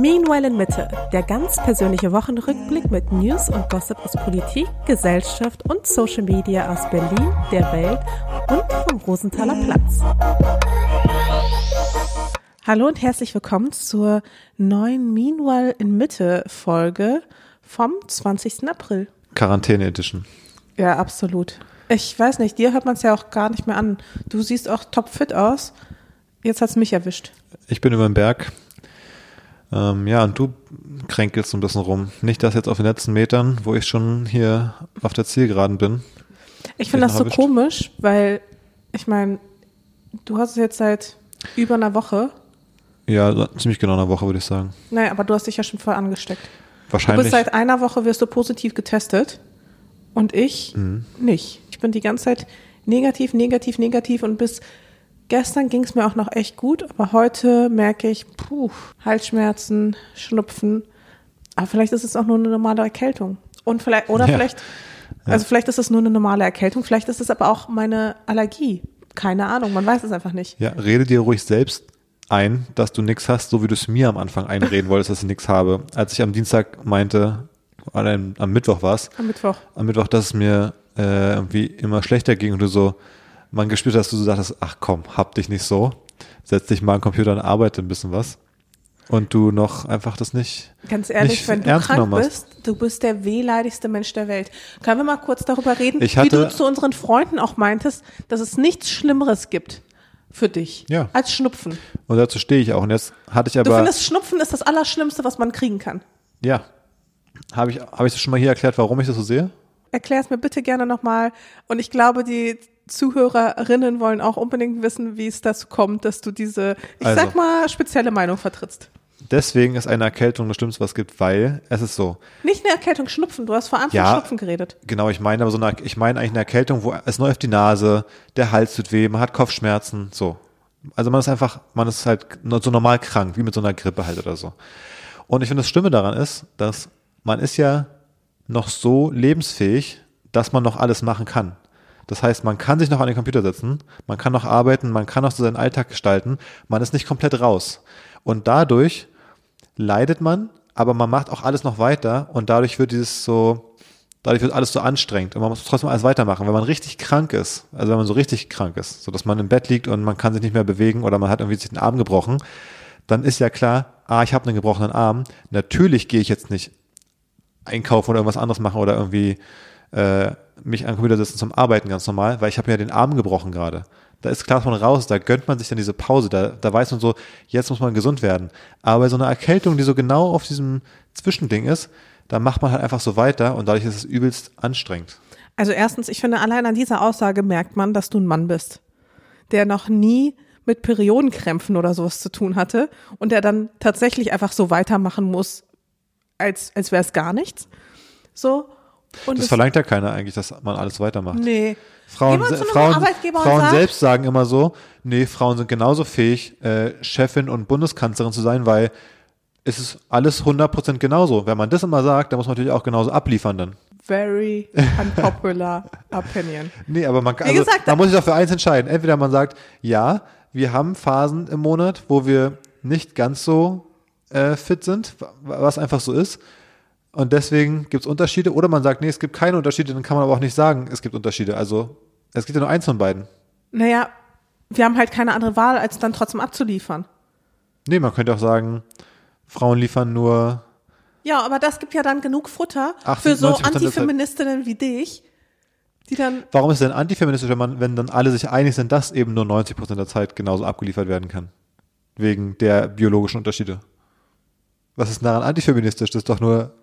Meanwhile in Mitte, der ganz persönliche Wochenrückblick mit News und Gossip aus Politik, Gesellschaft und Social Media aus Berlin, der Welt und vom Rosenthaler Platz. Hallo und herzlich willkommen zur neuen Meanwhile in Mitte Folge vom 20. April. Quarantäne Edition. Ja, absolut. Ich weiß nicht, dir hört man es ja auch gar nicht mehr an. Du siehst auch topfit aus. Jetzt hat es mich erwischt. Ich bin über den Berg. Ähm, ja, und du kränkelst ein bisschen rum. Nicht das jetzt auf den letzten Metern, wo ich schon hier auf der Zielgeraden bin. Ich finde das so erwischt. komisch, weil ich meine, du hast es jetzt seit über einer Woche. Ja, ziemlich genau eine Woche, würde ich sagen. Naja, aber du hast dich ja schon voll angesteckt. Wahrscheinlich. Du bist seit einer Woche wirst du positiv getestet und ich mhm. nicht. Ich bin die ganze Zeit negativ, negativ, negativ und bis Gestern ging es mir auch noch echt gut, aber heute merke ich, puh, Halsschmerzen, Schnupfen. Aber vielleicht ist es auch nur eine normale Erkältung. Und vielleicht, oder ja. vielleicht, also vielleicht ist es nur eine normale Erkältung, vielleicht ist es aber auch meine Allergie. Keine Ahnung, man weiß es einfach nicht. Ja, rede dir ruhig selbst ein, dass du nichts hast, so wie du es mir am Anfang einreden wolltest, dass ich nichts habe. Als ich am Dienstag meinte, oder am Mittwoch war es. Am Mittwoch. Am Mittwoch, dass es mir äh, irgendwie immer schlechter ging und du so, man gespürt hast, du so dachtest, ach komm, hab dich nicht so, setz dich mal am Computer und arbeite ein bisschen was. Und du noch einfach das nicht. Ganz ehrlich, nicht wenn du krank bist, du bist der wehleidigste Mensch der Welt. Können wir mal kurz darüber reden, ich hatte, wie du zu unseren Freunden auch meintest, dass es nichts Schlimmeres gibt für dich ja. als Schnupfen. Und dazu stehe ich auch. Und jetzt hatte ich aber. Du findest Schnupfen ist das Allerschlimmste, was man kriegen kann. Ja. Habe ich, habe ich das schon mal hier erklärt, warum ich das so sehe? Erklär es mir bitte gerne nochmal. Und ich glaube, die Zuhörerinnen wollen auch unbedingt wissen, wie es dazu kommt, dass du diese, ich also, sag mal, spezielle Meinung vertrittst. Deswegen ist eine Erkältung das Schlimmste, was es gibt, weil es ist so. Nicht eine Erkältung, Schnupfen. Du hast vor allem ja, von Schnupfen geredet. Genau, ich meine aber so eine, ich meine eigentlich eine Erkältung, wo es läuft die Nase, der Hals tut weh, man hat Kopfschmerzen, so. Also man ist einfach, man ist halt so normal krank, wie mit so einer Grippe halt oder so. Und ich finde das Schlimme daran ist, dass man ist ja noch so lebensfähig, dass man noch alles machen kann. Das heißt, man kann sich noch an den Computer setzen, man kann noch arbeiten, man kann noch so seinen Alltag gestalten, man ist nicht komplett raus. Und dadurch leidet man, aber man macht auch alles noch weiter und dadurch wird dieses so, dadurch wird alles so anstrengend und man muss trotzdem alles weitermachen. Wenn man richtig krank ist, also wenn man so richtig krank ist, so dass man im Bett liegt und man kann sich nicht mehr bewegen oder man hat irgendwie sich den Arm gebrochen, dann ist ja klar, ah, ich habe einen gebrochenen Arm. Natürlich gehe ich jetzt nicht einkaufen oder irgendwas anderes machen oder irgendwie äh, mich an den Computer setzen zum Arbeiten ganz normal, weil ich habe mir den Arm gebrochen gerade. Da ist klar von raus, da gönnt man sich dann diese Pause, da, da weiß man so, jetzt muss man gesund werden. Aber bei so einer Erkältung, die so genau auf diesem Zwischending ist, da macht man halt einfach so weiter und dadurch ist es übelst anstrengend. Also erstens, ich finde, allein an dieser Aussage merkt man, dass du ein Mann bist, der noch nie mit Periodenkrämpfen oder sowas zu tun hatte und der dann tatsächlich einfach so weitermachen muss, als, als wäre es gar nichts. So. Und das verlangt ja keiner eigentlich, dass man alles weitermacht. Nee. Frauen, Frauen, Frauen selbst sagen immer so, nee, Frauen sind genauso fähig, äh, Chefin und Bundeskanzlerin zu sein, weil es ist alles 100% genauso. Wenn man das immer sagt, dann muss man natürlich auch genauso abliefern dann. Very unpopular opinion. Nee, aber man, also, gesagt, man muss sich doch für eins entscheiden. Entweder man sagt, ja, wir haben Phasen im Monat, wo wir nicht ganz so äh, fit sind, was einfach so ist. Und deswegen gibt es Unterschiede. Oder man sagt, nee, es gibt keine Unterschiede, dann kann man aber auch nicht sagen, es gibt Unterschiede. Also es gibt ja nur eins von beiden. Naja, wir haben halt keine andere Wahl, als dann trotzdem abzuliefern. Nee, man könnte auch sagen, Frauen liefern nur. Ja, aber das gibt ja dann genug Futter 80, für so Antifeministinnen wie dich, die dann. Warum ist es denn antifeministisch, wenn, man, wenn dann alle sich einig sind, dass eben nur 90 Prozent der Zeit genauso abgeliefert werden kann? Wegen der biologischen Unterschiede. Was ist daran antifeministisch? Das ist doch nur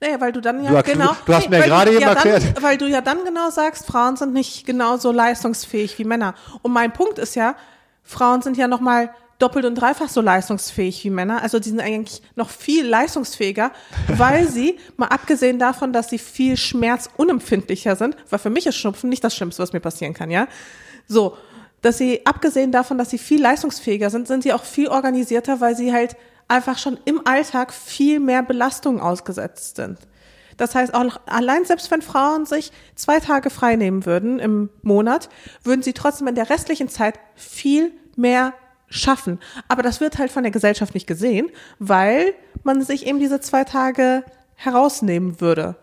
naja, weil du dann ja du, genau. Du hast nee, mir gerade eben ja erklärt. Dann, weil du ja dann genau sagst, Frauen sind nicht genauso leistungsfähig wie Männer. Und mein Punkt ist ja, Frauen sind ja nochmal doppelt und dreifach so leistungsfähig wie Männer. Also die sind eigentlich noch viel leistungsfähiger, weil sie, mal abgesehen davon, dass sie viel schmerzunempfindlicher sind, weil für mich ist Schnupfen nicht das Schlimmste, was mir passieren kann, ja. So, dass sie, abgesehen davon, dass sie viel leistungsfähiger sind, sind sie auch viel organisierter, weil sie halt einfach schon im Alltag viel mehr Belastungen ausgesetzt sind. Das heißt, auch allein selbst wenn Frauen sich zwei Tage frei nehmen würden im Monat, würden sie trotzdem in der restlichen Zeit viel mehr schaffen. Aber das wird halt von der Gesellschaft nicht gesehen, weil man sich eben diese zwei Tage herausnehmen würde.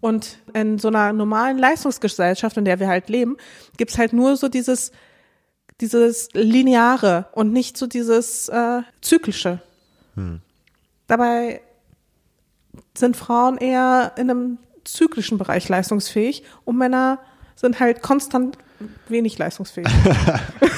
Und in so einer normalen Leistungsgesellschaft, in der wir halt leben, gibt's halt nur so dieses, dieses Lineare und nicht so dieses äh, Zyklische. Hm. Dabei sind Frauen eher in einem zyklischen Bereich leistungsfähig und Männer sind halt konstant wenig leistungsfähig.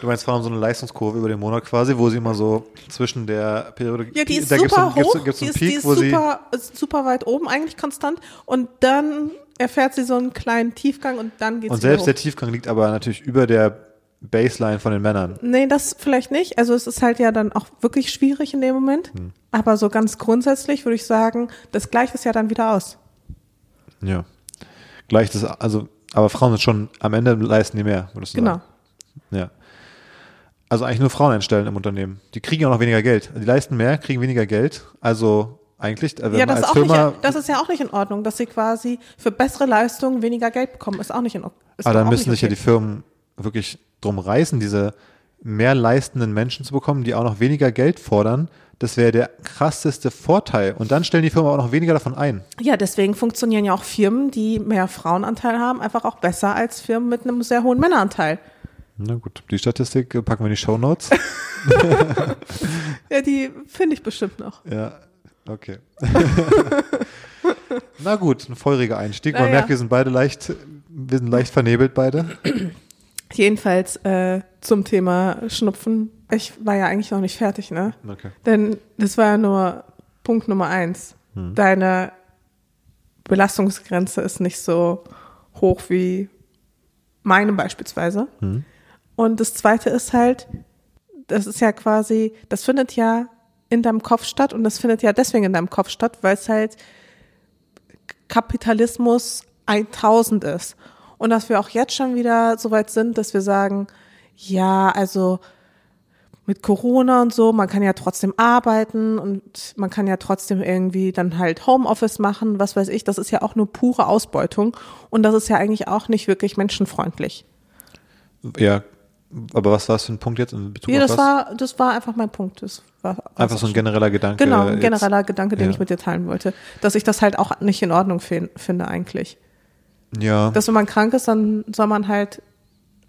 Du meinst, Frauen haben so eine Leistungskurve über den Monat quasi, wo sie immer so zwischen der Periode. Ja, die ist super gibt's, hoch, Gibt's, gibt's die ist, Peak, die ist super, super weit oben, eigentlich konstant. Und dann erfährt sie so einen kleinen Tiefgang und dann geht's Und selbst hoch. der Tiefgang liegt aber natürlich über der Baseline von den Männern. Nee, das vielleicht nicht. Also es ist halt ja dann auch wirklich schwierig in dem Moment. Hm. Aber so ganz grundsätzlich würde ich sagen, das gleicht es ja dann wieder aus. Ja. Gleich das, also, aber Frauen sind schon am Ende leisten die mehr, würdest du Genau. sagen. Ja. Also eigentlich nur Frauen einstellen im Unternehmen. Die kriegen ja auch noch weniger Geld. Die leisten mehr, kriegen weniger Geld. Also eigentlich, äh, wenn ja, man das ist, als auch Firma, nicht, das ist ja auch nicht in Ordnung, dass sie quasi für bessere Leistungen weniger Geld bekommen. Ist auch nicht in Ordnung. Ist aber dann müssen sich ja die Firmen wirklich drum reißen, diese mehr leistenden Menschen zu bekommen, die auch noch weniger Geld fordern. Das wäre der krasseste Vorteil. Und dann stellen die Firmen auch noch weniger davon ein. Ja, deswegen funktionieren ja auch Firmen, die mehr Frauenanteil haben, einfach auch besser als Firmen mit einem sehr hohen Männeranteil. Na gut, die Statistik packen wir in die Show Notes. Ja, die finde ich bestimmt noch. Ja, okay. Na gut, ein feuriger Einstieg. Man ja. merkt, wir sind beide leicht, wir sind leicht vernebelt beide. Jedenfalls äh, zum Thema Schnupfen. Ich war ja eigentlich noch nicht fertig, ne? Okay. Denn das war ja nur Punkt Nummer eins. Hm. Deine Belastungsgrenze ist nicht so hoch wie meine beispielsweise. Hm. Und das zweite ist halt, das ist ja quasi, das findet ja in deinem Kopf statt und das findet ja deswegen in deinem Kopf statt, weil es halt Kapitalismus 1000 ist. Und dass wir auch jetzt schon wieder so weit sind, dass wir sagen, ja, also mit Corona und so, man kann ja trotzdem arbeiten und man kann ja trotzdem irgendwie dann halt Homeoffice machen, was weiß ich, das ist ja auch nur pure Ausbeutung und das ist ja eigentlich auch nicht wirklich menschenfreundlich. Ja, aber was war es für ein Punkt jetzt in Bezug Ja, auf das was? war, das war einfach mein Punkt. Das war Einfach so ein genereller Gedanke. Genau, ein jetzt. genereller Gedanke, den ja. ich mit dir teilen wollte. Dass ich das halt auch nicht in Ordnung fin- finde eigentlich. Ja, Dass wenn man krank ist, dann soll man halt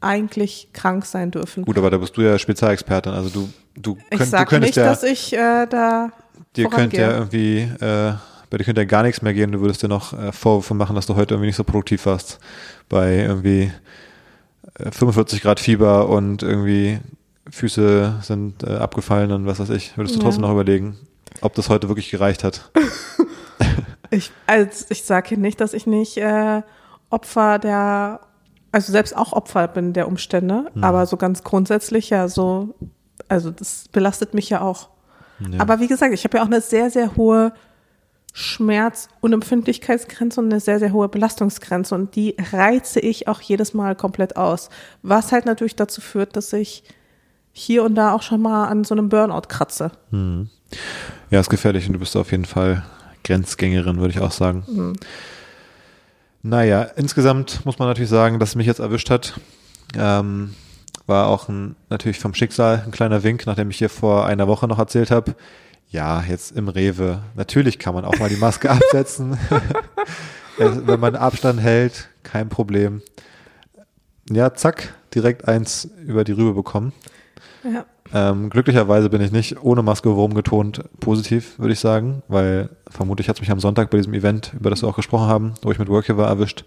eigentlich krank sein dürfen. gut, aber da bist du ja Spezialexpertin. Also du, du, ich könnt, du sage könntest nicht, ja, dass ich äh, da dir könnte vorangehe. ja irgendwie, äh, bei dir könnte ja gar nichts mehr gehen. Du würdest dir noch äh, Vorwürfe machen, dass du heute irgendwie nicht so produktiv warst. Bei irgendwie äh, 45 Grad Fieber und irgendwie Füße sind äh, abgefallen und was weiß ich. Würdest du Ja. trotzdem noch überlegen, ob das heute wirklich gereicht hat. Ich, also ich sage hier nicht, dass ich nicht äh, Opfer der, also selbst auch Opfer bin der Umstände, Mhm. aber so ganz grundsätzlich ja so, also das belastet mich ja auch. Ja. Aber wie gesagt, ich habe ja auch eine sehr, sehr hohe Schmerz- und Empfindlichkeitsgrenze und eine sehr, sehr hohe Belastungsgrenze und die reize ich auch jedes Mal komplett aus. Was halt natürlich dazu führt, dass ich hier und da auch schon mal an so einem Burnout kratze. Ja, ist gefährlich und du bist auf jeden Fall Grenzgängerin, würde ich auch sagen. Mhm. Naja, insgesamt muss man natürlich sagen, dass es mich jetzt erwischt hat. Ähm, war auch ein, natürlich vom Schicksal ein kleiner Wink, nachdem ich hier vor einer Woche noch erzählt habe. Ja, jetzt im Rewe. Natürlich kann man auch mal die Maske absetzen. Wenn man Abstand hält, kein Problem. Ja, zack, direkt eins über die Rübe bekommen. Ja. Ähm, glücklicherweise bin ich nicht ohne Maske wurmgetont positiv, würde ich sagen, weil vermutlich hat es mich am Sonntag bei diesem Event, über das wir auch gesprochen haben, wo ich mit Work war, erwischt,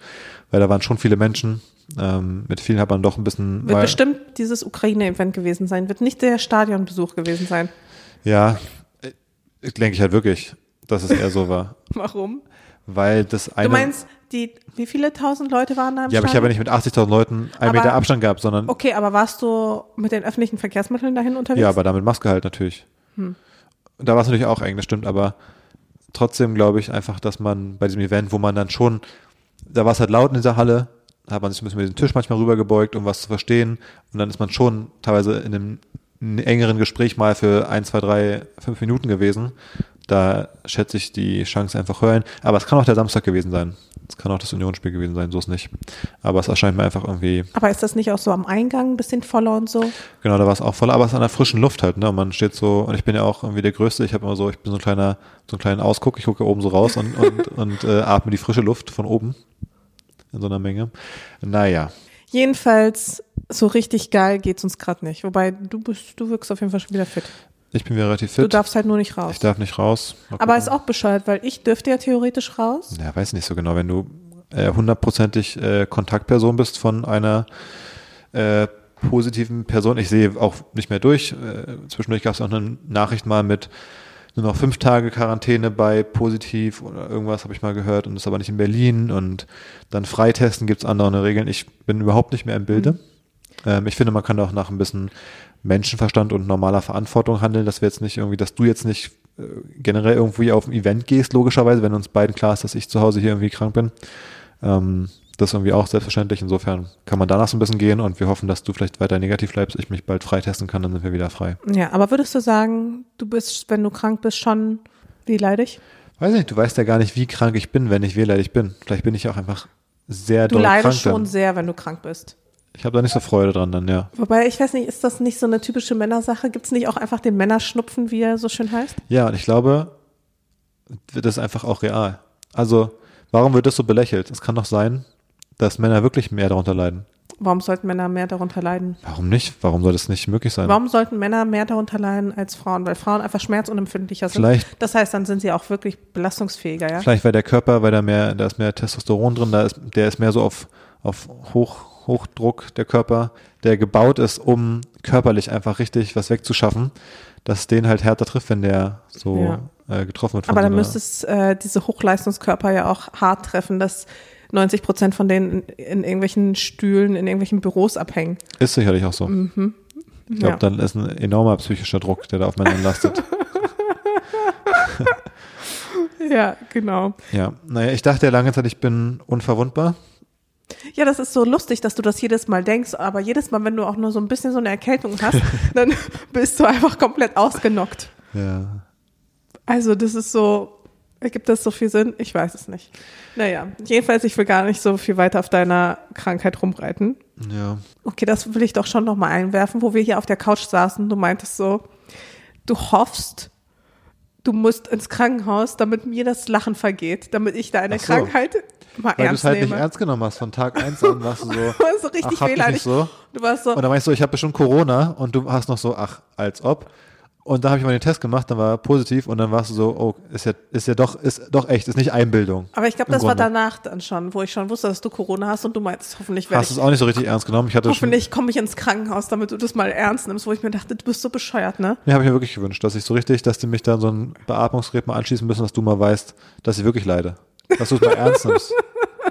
weil da waren schon viele Menschen. Ähm, mit vielen hat man doch ein bisschen Wird bestimmt dieses Ukraine-Event gewesen sein, wird nicht der Stadionbesuch gewesen sein. ja, äh, denke ich halt wirklich, dass es eher so war, Warum? weil das eine, Du meinst, die, wie viele tausend Leute waren da im ja, aber ich habe ja nicht mit 80.000 Leuten einen Aber- Meter Abstand gehabt, sondern Okay, aber warst du mit den öffentlichen Verkehrsmitteln dahin unterwegs? Ja, aber da mit Maske halt natürlich. Hm. Da war es natürlich auch eng, das stimmt, aber trotzdem glaube ich einfach, dass man bei diesem Event, wo man dann schon, da war es halt laut in dieser Halle, da hat man sich ein bisschen mit dem Tisch manchmal rübergebeugt, um was zu verstehen und dann ist man schon teilweise in einem engeren Gespräch mal für ein, zwei, drei, fünf Minuten gewesen. Da schätze ich die Chance einfach hören. Aber es kann auch der Samstag gewesen sein. Es kann auch das Unionsspiel gewesen sein, so ist nicht. Aber es erscheint mir einfach irgendwie, Aber ist das nicht auch so am Eingang ein bisschen voller und so? genau, da war es auch voll, aber es ist an der frischen Luft halt, ne? Und Man steht so, und ich bin ja auch irgendwie der Größte, ich habe immer so, ich bin so ein kleiner, so ein kleiner Ausguck, ich gucke oben so raus und, und, und äh, atme die frische Luft von oben in so einer Menge. Naja, Jedenfalls, so richtig geil geht's uns gerade nicht. Wobei, du bist, du wirkst auf jeden Fall schon wieder fit. Ich bin wieder relativ Du fit. darfst halt nur nicht raus. Ich darf nicht raus. Aber ist auch bescheuert, weil ich dürfte ja theoretisch raus. Ja, weiß nicht so genau, wenn du äh, hundertprozentig äh, Kontaktperson bist von einer äh, positiven Person. Ich sehe auch nicht mehr durch. Äh, zwischendurch gab es auch eine Nachricht mal mit nur noch fünf Tage Quarantäne bei positiv oder irgendwas habe ich mal gehört und ist aber nicht in Berlin und dann Freitesten gibt es andere Regeln. Ich bin überhaupt nicht mehr im Bilde. Ähm, ich finde, man kann auch nach ein bisschen Menschenverstand und normaler Verantwortung handeln, dass wir jetzt nicht irgendwie, dass du jetzt nicht äh, generell irgendwie auf ein Event gehst, logischerweise, wenn uns beiden klar ist, dass ich zu Hause hier irgendwie krank bin. Ähm, das ist irgendwie auch selbstverständlich. Insofern kann man danach so ein bisschen gehen und wir hoffen, dass du vielleicht weiter negativ bleibst, ich mich bald freitesten kann, dann sind wir wieder frei. Ja, aber würdest du sagen, du bist, wenn du krank bist, schon wie leidig? Weiß nicht, du weißt ja gar nicht, wie krank ich bin, wenn ich wehleidig bin. Vielleicht bin ich auch einfach sehr Du doll leidest krank schon dann. sehr, wenn du krank bist. Ich habe da nicht so Freude dran dann, ja. Wobei, ich weiß nicht, ist das nicht so eine typische Männersache? Gibt es nicht auch einfach den Männerschnupfen, wie er so schön heißt? Ja, und ich glaube, das ist einfach auch real. Also, warum wird das so belächelt? Es kann doch sein, dass Männer wirklich mehr darunter leiden. Warum sollten Männer mehr darunter leiden? Warum nicht? Warum soll das nicht möglich sein? Warum sollten Männer mehr darunter leiden als Frauen? Weil Frauen einfach schmerzunempfindlicher sind. Vielleicht- Das heißt, dann sind sie auch wirklich belastungsfähiger, ja? Vielleicht weil der Körper, weil da mehr, da ist mehr Testosteron drin, da ist, der ist mehr so auf, auf Hoch, Hochdruck, der Körper, der gebaut ist, um körperlich einfach richtig was wegzuschaffen, dass den halt härter trifft, wenn der so äh, getroffen wird von Aber so dann einer- müsste es äh, diese Hochleistungskörper ja auch hart treffen, dass 90 Prozent von denen in, in irgendwelchen Stühlen, in irgendwelchen Büros abhängen. Ist sicherlich auch so. Ich glaube, Mhm. Ja. dann ist ein enormer psychischer Druck, der da auf Männern lastet. Ja, genau. ja, naja, ich dachte ja lange Zeit, ich bin unverwundbar. Ja, das ist so lustig, dass du das jedes Mal denkst, aber jedes Mal, wenn du auch nur so ein bisschen so eine Erkältung hast, dann bist du einfach komplett ausgenockt. Ja. Also das ist so, ergibt das so viel Sinn? Ich weiß es nicht. Naja, jedenfalls, ich will gar nicht so viel weiter auf deiner Krankheit rumreiten. Ja. Okay, das will ich doch schon nochmal einwerfen, wo wir hier auf der Couch saßen. Du meintest so, du hoffst, du musst ins Krankenhaus, damit mir das Lachen vergeht, damit ich deine Ach so. Krankheit mal Weil du es halt nehme. nicht ernst genommen hast. Von Tag eins an warst du so, warst so richtig ach, hab ich nicht so. Du warst so, Und dann meinst du, ich habe bestimmt Corona und du hast noch so, ach, als ob. Und dann habe ich mal den Test gemacht, dann war er positiv und dann warst du so, oh, ist ja, ist ja doch, ist doch echt, ist nicht Einbildung. aber ich glaube, das war Grunde. danach dann schon, wo ich schon wusste, dass du Corona hast und du meinst, hoffentlich werde Hast du ich, es auch nicht so richtig ernst genommen? Ich hatte hoffentlich komme ich ins Krankenhaus, damit du das mal ernst nimmst, wo ich mir dachte, du bist so bescheuert, ne? ja, habe ich mir wirklich gewünscht, dass ich so richtig, dass die mich dann so ein Beatmungsgerät mal anschließen müssen, dass du mal weißt, dass ich wirklich leide. Dass du es mal ernst nimmst.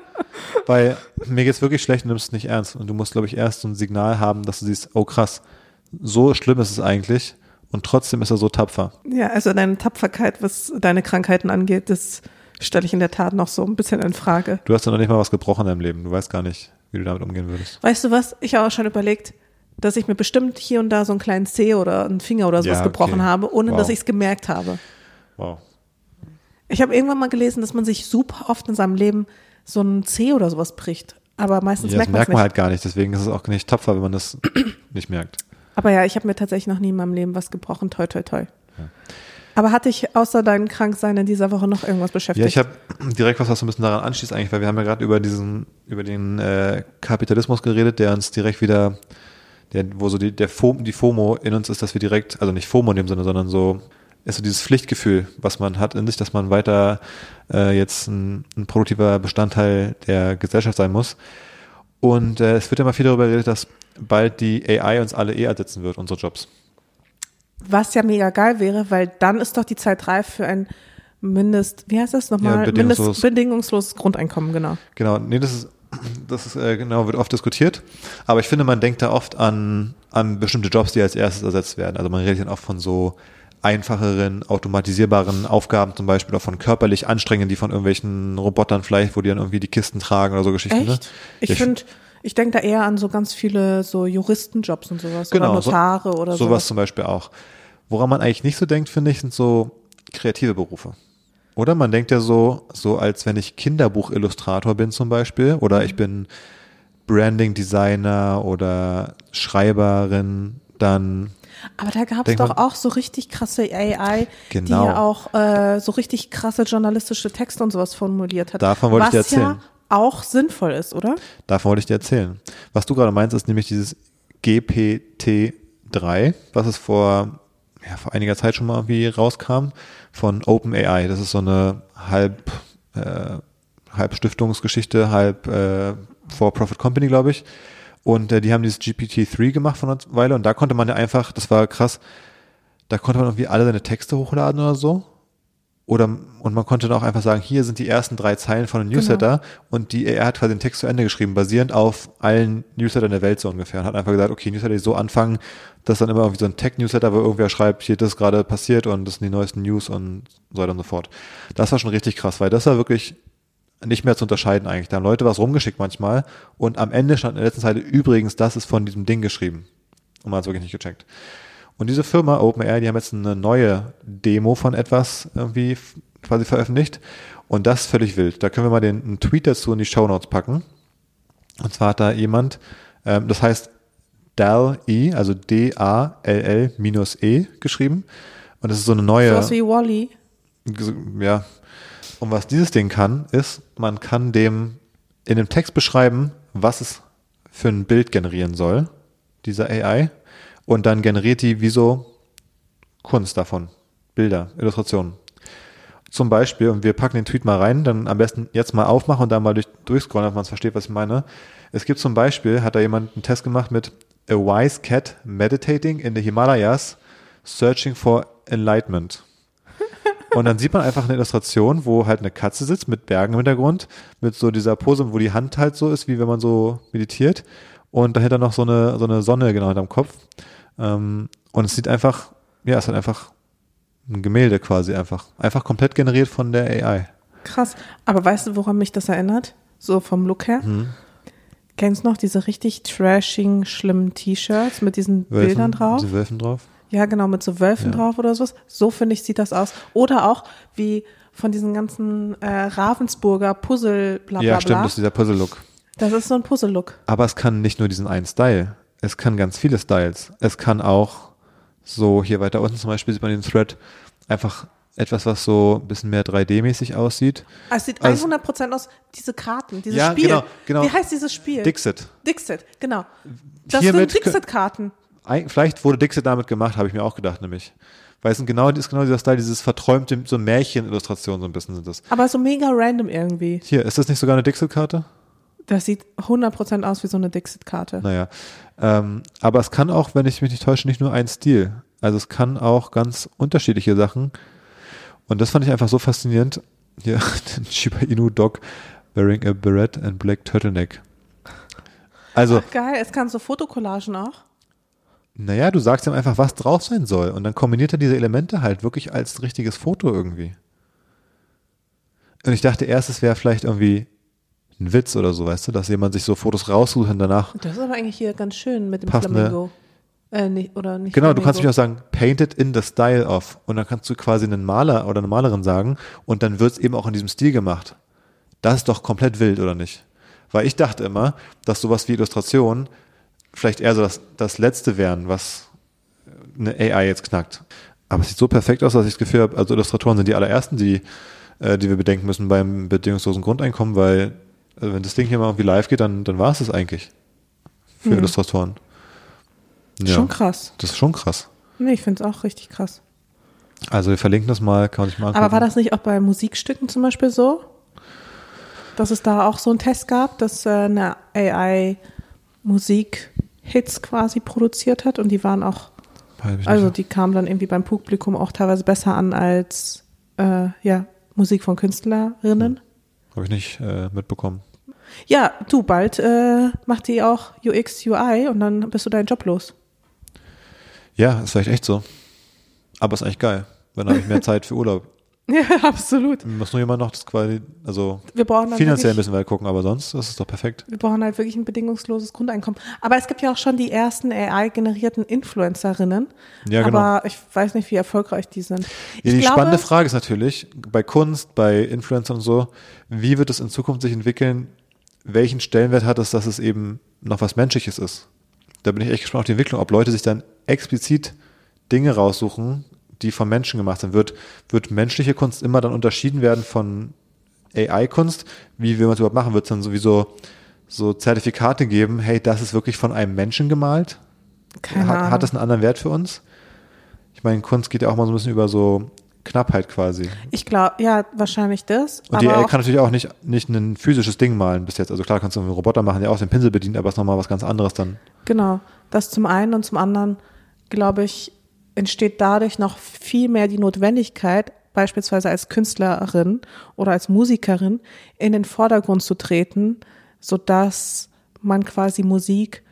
Weil mir geht's wirklich schlecht und nimmst es nicht ernst. Und du musst, glaube ich, erst so ein Signal haben, dass du siehst, oh krass, so schlimm ist es eigentlich. Und trotzdem ist er so tapfer. Ja, also deine Tapferkeit, was deine Krankheiten angeht, das stelle ich in der Tat noch so ein bisschen in Frage. Du hast ja noch nicht mal was gebrochen in deinem Leben. Du weißt gar nicht, wie du damit umgehen würdest. Weißt du was? Ich habe auch schon überlegt, dass ich mir bestimmt hier und da so einen kleinen Zeh oder einen Finger oder sowas Ja, gebrochen okay. habe, ohne Wow. dass ich es gemerkt habe. Wow. Ich habe irgendwann mal gelesen, dass man sich super oft in seinem Leben so einen Zeh oder sowas bricht. Aber meistens Ja, merkt man es merkt man halt gar nicht. Deswegen ist es auch nicht tapfer, wenn man das nicht merkt. Aber ja, ich habe mir tatsächlich noch nie in meinem Leben was gebrochen. Toi, toi, toi. Aber hatte ich außer deinem Kranksein in dieser Woche noch irgendwas beschäftigt? Ja, ich habe direkt was, was so ein bisschen daran anschließt eigentlich, weil wir haben ja gerade über diesen, über den äh, Kapitalismus geredet, der uns direkt wieder, der, wo so die, der FOMO, die FOMO in uns ist, dass wir direkt, also nicht FOMO in dem Sinne, sondern so, ist so dieses Pflichtgefühl, was man hat in sich, dass man weiter äh, jetzt ein, ein produktiver Bestandteil der Gesellschaft sein muss. Und äh, es wird immer viel darüber geredet, dass bald die AI uns alle eh ersetzen wird, unsere Jobs. Was ja mega geil wäre, weil dann ist doch die Zeit reif für ein Mindest, wie heißt das nochmal? Ja, bedingungslos. Mindest, bedingungsloses Grundeinkommen, genau. Genau, nee, das ist, das ist äh, genau, wird oft diskutiert. Aber ich finde, man denkt da oft an, an bestimmte Jobs, die als erstes ersetzt werden. Also man redet dann oft von so einfacheren, automatisierbaren Aufgaben, zum Beispiel auch von körperlich anstrengenden, die von irgendwelchen Robotern vielleicht, wo die dann irgendwie die Kisten tragen oder so Geschichten. Ne? Echt? Ich Ja, finde, ich denke da eher an so ganz viele so Juristenjobs und sowas Genau, oder so- Notare oder sowas sowas. zum Beispiel auch. Woran man eigentlich nicht so denkt, finde ich, sind so kreative Berufe. Oder man denkt ja so, so als wenn ich Kinderbuchillustrator bin zum Beispiel, oder ich bin Branding Designer oder Schreiberin, dann Aber da gab es doch auch so richtig krasse AI, die Genau. ja auch äh, so richtig krasse journalistische Texte und sowas formuliert hat. Davon wollte ich dir erzählen. ja auch sinnvoll ist, oder? Davon wollte ich dir erzählen. Was du gerade meinst, ist nämlich dieses GPT-3, was es vor, ja, vor einiger Zeit schon mal irgendwie rauskam von OpenAI. Das ist so eine halb, äh, halb Stiftungsgeschichte, halb äh, For-Profit Company, glaube ich. Und äh, die haben dieses GPT-3 gemacht von einer Weile und da konnte man ja einfach, das war krass, da konnte man irgendwie alle seine Texte hochladen oder so. Oder, und man konnte dann auch einfach sagen, hier sind die ersten drei Zeilen von einem Newsletter und die, er hat quasi den Text zu Ende geschrieben, basierend auf allen Newslettern der Welt so ungefähr. Und hat einfach gesagt, okay, Newsletter, die so anfangen, dass dann immer irgendwie so ein Tech-Newsletter, wo irgendwer schreibt, hier, das ist gerade passiert und das sind die neuesten News und so weiter und so fort. Das war schon richtig krass, weil das war wirklich nicht mehr zu unterscheiden eigentlich. Da haben Leute was rumgeschickt manchmal und am Ende stand in der letzten Seite übrigens, das ist von diesem Ding geschrieben. Und man hat es wirklich nicht gecheckt. Und diese Firma OpenAI, die haben jetzt eine neue Demo von etwas irgendwie quasi veröffentlicht. Und das ist völlig wild. Da können wir mal den einen Tweet dazu in die Show Notes packen. Und zwar hat da jemand, ähm, das heißt DAL-E, also D-A-L-L minus E geschrieben. Und das ist so eine neue Sowas wie Wally. ja. Und was dieses Ding kann, ist, man kann dem in dem Text beschreiben, was es für ein Bild generieren soll, dieser AI. Und dann generiert die wie so Kunst davon. Bilder, Illustrationen. Zum Beispiel, und wir packen den Tweet mal rein, dann am besten jetzt mal aufmachen und dann mal durch, durchscrollen, damit man es versteht, was ich meine. Es gibt zum Beispiel, hat da jemand einen Test gemacht mit A Wise Cat Meditating in the Himalayas, Searching for Enlightenment. Und dann sieht man einfach eine Illustration, wo halt eine Katze sitzt mit Bergen im Hintergrund, mit so dieser Pose, wo die Hand halt so ist, wie wenn man so meditiert. Und dahinter noch so eine, so eine Sonne genau hinterm Kopf. Ähm, und es sieht einfach, ja, es hat einfach ein Gemälde quasi einfach. Einfach komplett generiert von der AI. Krass. Aber weißt du, woran mich das erinnert? So vom Look her? Mhm. Kennst du noch diese richtig trashing, schlimmen T-Shirts mit diesen Bildern drauf? Diese Wölfen drauf. Ja, genau, mit so Wölfen Ja. drauf oder sowas. So finde ich, sieht das aus. Oder auch wie von diesen ganzen äh, Ravensburger Puzzle, bla bla ja, bla. stimmt, das ist dieser Puzzle-Look. das ist so ein Puzzle-Look. Aber es kann nicht nur diesen einen Style. Es kann ganz viele Styles. Es kann auch so hier weiter unten zum Beispiel sieht man den Thread einfach etwas, was so ein bisschen mehr 3D-mäßig aussieht. Ah, Es sieht Also- 100% aus, diese Karten, dieses Ja, Spiel. genau, genau. Wie heißt dieses Spiel? Dixit. Dixit, genau. Das Hiermit sind Dixit-Karten. Vielleicht wurde Dixit damit gemacht, habe ich mir auch gedacht, nämlich. Weil es sind genau, ist genau dieser Style, dieses verträumte, so Märchen-Illustration so ein bisschen sind das. Aber so mega random irgendwie. Hier, ist das nicht sogar eine Dixit-Karte? Das sieht 100% aus wie so eine Dixit-Karte. Naja. Ähm, aber es kann auch, wenn ich mich nicht täusche, nicht nur ein Stil. Also es kann auch ganz unterschiedliche Sachen. Und das fand ich einfach so faszinierend. Hier, den Shiba Inu Dog wearing a beret and black turtleneck. Also, Geil, es kann so Fotokollagen auch. naja, du sagst ihm einfach, was drauf sein soll. Und dann kombiniert er diese Elemente halt wirklich als richtiges Foto irgendwie. Und ich dachte erst, es wäre vielleicht irgendwie ein Witz oder so, weißt du, dass jemand sich so Fotos raussucht und danach Das ist aber eigentlich hier ganz schön mit dem Passende- Flamingo. Äh, nicht, oder nicht Genau, du kannst Flamingo. mich auch sagen, painted in the style of. Und dann kannst du quasi einen Maler oder eine Malerin sagen und dann wird es eben auch in diesem Stil gemacht. Das ist doch komplett wild, oder nicht? Weil ich dachte immer, dass sowas wie Illustration vielleicht eher so das, das Letzte wären, was eine AI jetzt knackt. Aber es sieht so perfekt aus, dass ich das Gefühl habe, also Illustratoren sind die allerersten, die, äh, die wir bedenken müssen beim bedingungslosen Grundeinkommen, weil äh, wenn das Ding hier mal irgendwie live geht, dann, dann war es das eigentlich für Mhm. Illustratoren. Ja. Schon krass. Das ist schon krass. Nee, ich finde es auch richtig krass. Also wir verlinken das mal, kann man sich mal angucken. Aber war das nicht auch bei Musikstücken zum Beispiel so? Dass es da auch so einen Test gab, dass äh, eine AI Musik-Hits quasi produziert hat und die waren auch, also die kamen dann irgendwie beim Publikum auch teilweise besser an als äh, ja, Musik von Künstlerinnen. Habe ich nicht äh, mitbekommen. Ja, du, bald äh, macht die auch UX, UI und dann bist du deinen Job los. Ja, ist vielleicht echt so. Aber ist eigentlich geil. Dann habe ich mehr Zeit für Urlaub. Ja, absolut. Muss nur jemand noch das quasi, also Wir brauchen finanziell wirklich- müssen wir halt gucken, aber sonst ist es doch perfekt. Wir brauchen halt wirklich ein bedingungsloses Grundeinkommen. Aber es gibt ja auch schon die ersten AI-generierten Influencerinnen. Ja, genau. Aber ich weiß nicht, wie erfolgreich die sind. Ja, die glaube, spannende Frage ist natürlich, bei Kunst, bei Influencern und so, wie wird es in Zukunft sich entwickeln? Welchen Stellenwert hat es, dass es eben noch was Menschliches ist? Da bin ich echt gespannt auf die Entwicklung, ob Leute sich dann explizit Dinge raussuchen, die von Menschen gemacht sind. Wird, wird menschliche Kunst immer dann unterschieden werden von AI-Kunst? Wie will man es überhaupt machen? Wird es dann sowieso so Zertifikate geben, hey, das ist wirklich von einem Menschen gemalt? keine hat, hat das einen anderen Wert für uns? Ich meine, Kunst geht ja auch mal so ein bisschen über so Knappheit quasi. ich glaube, ja, wahrscheinlich das. Und die AI kann natürlich auch nicht, nicht ein physisches Ding malen bis jetzt. Also klar kannst du einen Roboter machen, der auch den Pinsel bedient, aber es ist nochmal was ganz anderes dann. Genau, das zum einen und zum anderen, glaube ich, entsteht dadurch noch viel mehr die Notwendigkeit, beispielsweise als Künstlerin oder als Musikerin in den Vordergrund zu treten, sodass man quasi Musik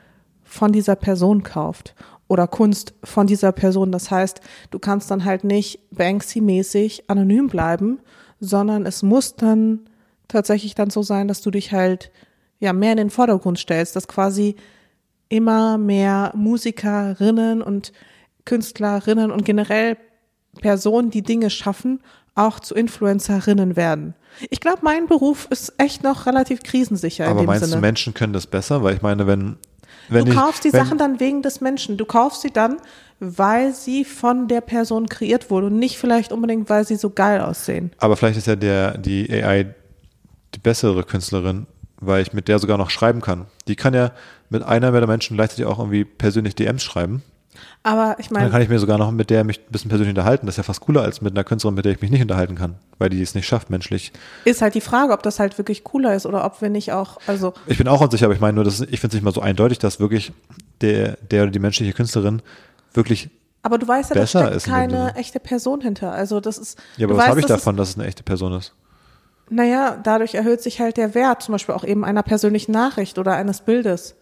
von dieser Person kauft oder Kunst von dieser Person. Das heißt, du kannst dann halt nicht Banksy-mäßig anonym bleiben, sondern es muss dann tatsächlich dann so sein, dass du dich halt ja mehr in den Vordergrund stellst, dass quasi immer mehr Musikerinnen und Künstlerinnen und generell Personen, die Dinge schaffen, auch zu Influencerinnen werden. Ich glaube, mein Beruf ist echt noch relativ krisensicher in aber meinst Sinne. du, Menschen können das besser? Weil ich meine, wenn, wenn du ich, kaufst die wenn, Sachen dann wegen des Menschen. Du kaufst sie dann, weil sie von der Person kreiert wurde und nicht vielleicht unbedingt, weil sie so geil aussehen. Aber vielleicht ist ja der, die AI die bessere Künstlerin, weil ich mit der sogar noch schreiben kann. Die kann ja mit einer der Menschen gleichzeitig auch irgendwie persönlich DMs schreiben. Aber ich Und dann meine, kann ich mir sogar noch mit der mich ein bisschen persönlich unterhalten. Das ist ja fast cooler als mit einer Künstlerin, mit der ich mich nicht unterhalten kann, weil die es nicht schafft, menschlich. ist halt die Frage, ob das halt wirklich cooler ist oder ob wir nicht auch, also Ich bin auch unsicher, aber ich meine nur, das, ich finde es nicht mal so eindeutig, dass wirklich der, der oder die menschliche Künstlerin wirklich, Aber du weißt ja, da steckt keine echte Person hinter. Also das ist. ja, aber was habe ich das davon, dass es eine echte Person? Ist, naja, dadurch erhöht sich halt der Wert, zum Beispiel auch eben einer persönlichen Nachricht oder eines Bildes.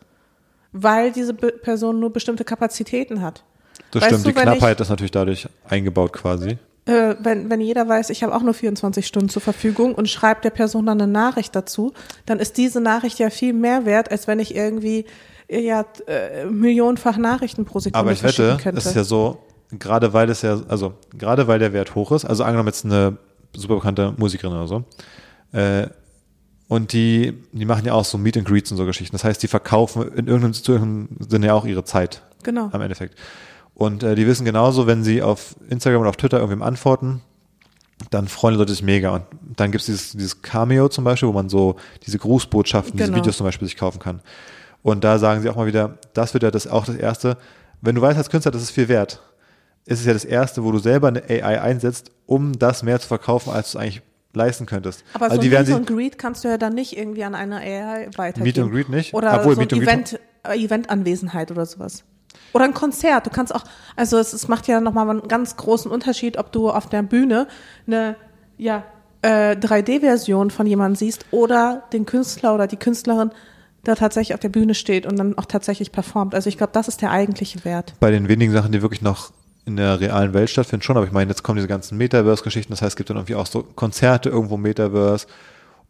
Weil diese Be Person nur bestimmte Kapazitäten hat. Das Weißt stimmt, du, die Knappheit ist natürlich dadurch eingebaut quasi. Äh, wenn, wenn jeder weiß, ich habe auch nur 24 Stunden zur Verfügung und schreibt der Person dann eine Nachricht dazu, dann ist diese Nachricht ja viel mehr wert, als wenn ich irgendwie äh, ja, äh, millionenfach Nachrichten pro Sekunde Aber ich wette, könnte. es ist ja so, gerade weil es ja, also gerade weil der Wert hoch ist, also angenommen jetzt eine super bekannte Musikerin oder so, äh, und die, die machen ja auch so Meet and Greets und so Geschichten. Das heißt, die verkaufen in irgendeinem, zu irgendeinem Sinne ja auch ihre Zeit genau. am Endeffekt. Und äh, die wissen genauso, wenn sie auf Instagram oder auf Twitter irgendwem antworten, dann freuen die Leute sich mega. Und dann gibt's dieses, dieses Cameo zum Beispiel, wo man so diese Grußbotschaften, diese Genau. Videos zum Beispiel sich kaufen kann. Und da sagen sie auch mal wieder, das wird ja das auch das Erste, wenn du weißt als Künstler, das ist viel wert, ist es ja das Erste, wo du selber eine AI einsetzt, um das mehr zu verkaufen, als du es eigentlich leisten könntest. Aber also so die Meet und Greet kannst du ja dann nicht irgendwie an eine AI weitergeben. Meet and Greet nicht? Oder Obwohl, so ein and Event, äh, Eventanwesenheit oder sowas. Oder ein Konzert. Du kannst auch, also es, es macht ja nochmal einen ganz großen Unterschied, ob du auf der Bühne eine ja, äh, 3D-Version von jemandem siehst oder den Künstler oder die Künstlerin, der tatsächlich auf der Bühne steht und dann auch tatsächlich performt. Also ich glaube, das ist der eigentliche Wert. bei den wenigen Sachen, die wirklich noch in der realen Welt stattfinden, schon, aber ich meine, jetzt kommen diese ganzen Metaverse-Geschichten, das heißt, es gibt dann irgendwie auch so Konzerte irgendwo im Metaverse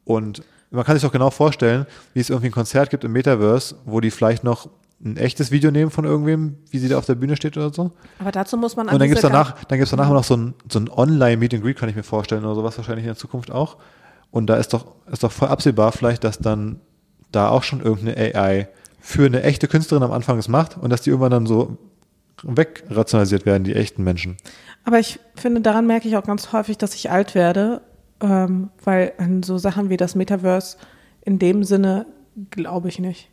und man kann sich doch genau vorstellen, wie es irgendwie ein Konzert gibt im Metaverse, wo die vielleicht noch ein echtes Video nehmen von irgendwem, wie sie da auf der Bühne steht oder so. Aber dazu muss man an Und dann diese gibt's danach, dann gibt's danach noch so ein, so ein Online-Meet and Greet, kann ich mir vorstellen, oder sowas wahrscheinlich in der Zukunft auch. Und da ist doch, ist doch voll absehbar vielleicht, dass dann da auch schon irgendeine AI für eine echte Künstlerin am Anfang es macht und dass die irgendwann dann so wegrationalisiert werden, die echten Menschen. Aber ich finde, daran merke ich auch ganz häufig, dass ich alt werde, ähm, weil an so Sachen wie das Metaverse in dem Sinne glaube ich nicht.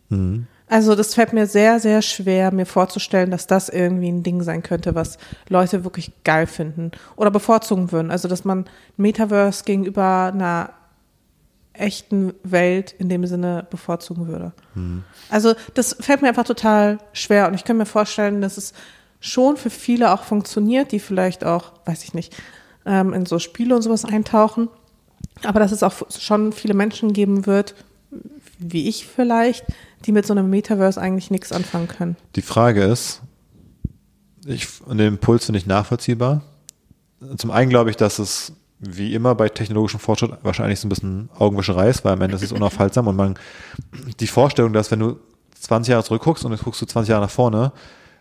Also das fällt mir sehr, sehr schwer, mir vorzustellen, dass das irgendwie ein Ding sein könnte, was Leute wirklich geil finden oder bevorzugen würden. Also dass man Metaverse gegenüber einer echten Welt in dem Sinne bevorzugen würde. Also das fällt mir einfach total schwer und ich kann mir vorstellen, dass es schon für viele auch funktioniert, die vielleicht auch, weiß ich nicht, ähm, in so Spiele und sowas eintauchen, aber dass es auch schon viele Menschen geben wird, wie ich vielleicht, die mit so einem Metaverse eigentlich nichts anfangen können. Die Frage ist, ich, und den Impuls finde ich nachvollziehbar. Zum einen glaube ich, dass es wie immer bei technologischem Fortschritt wahrscheinlich so ein bisschen Augenwischerei ist, weil am Ende ist es unaufhaltsam und man die Vorstellung, dass wenn du 20 Jahre zurückguckst und jetzt guckst du 20 Jahre nach vorne,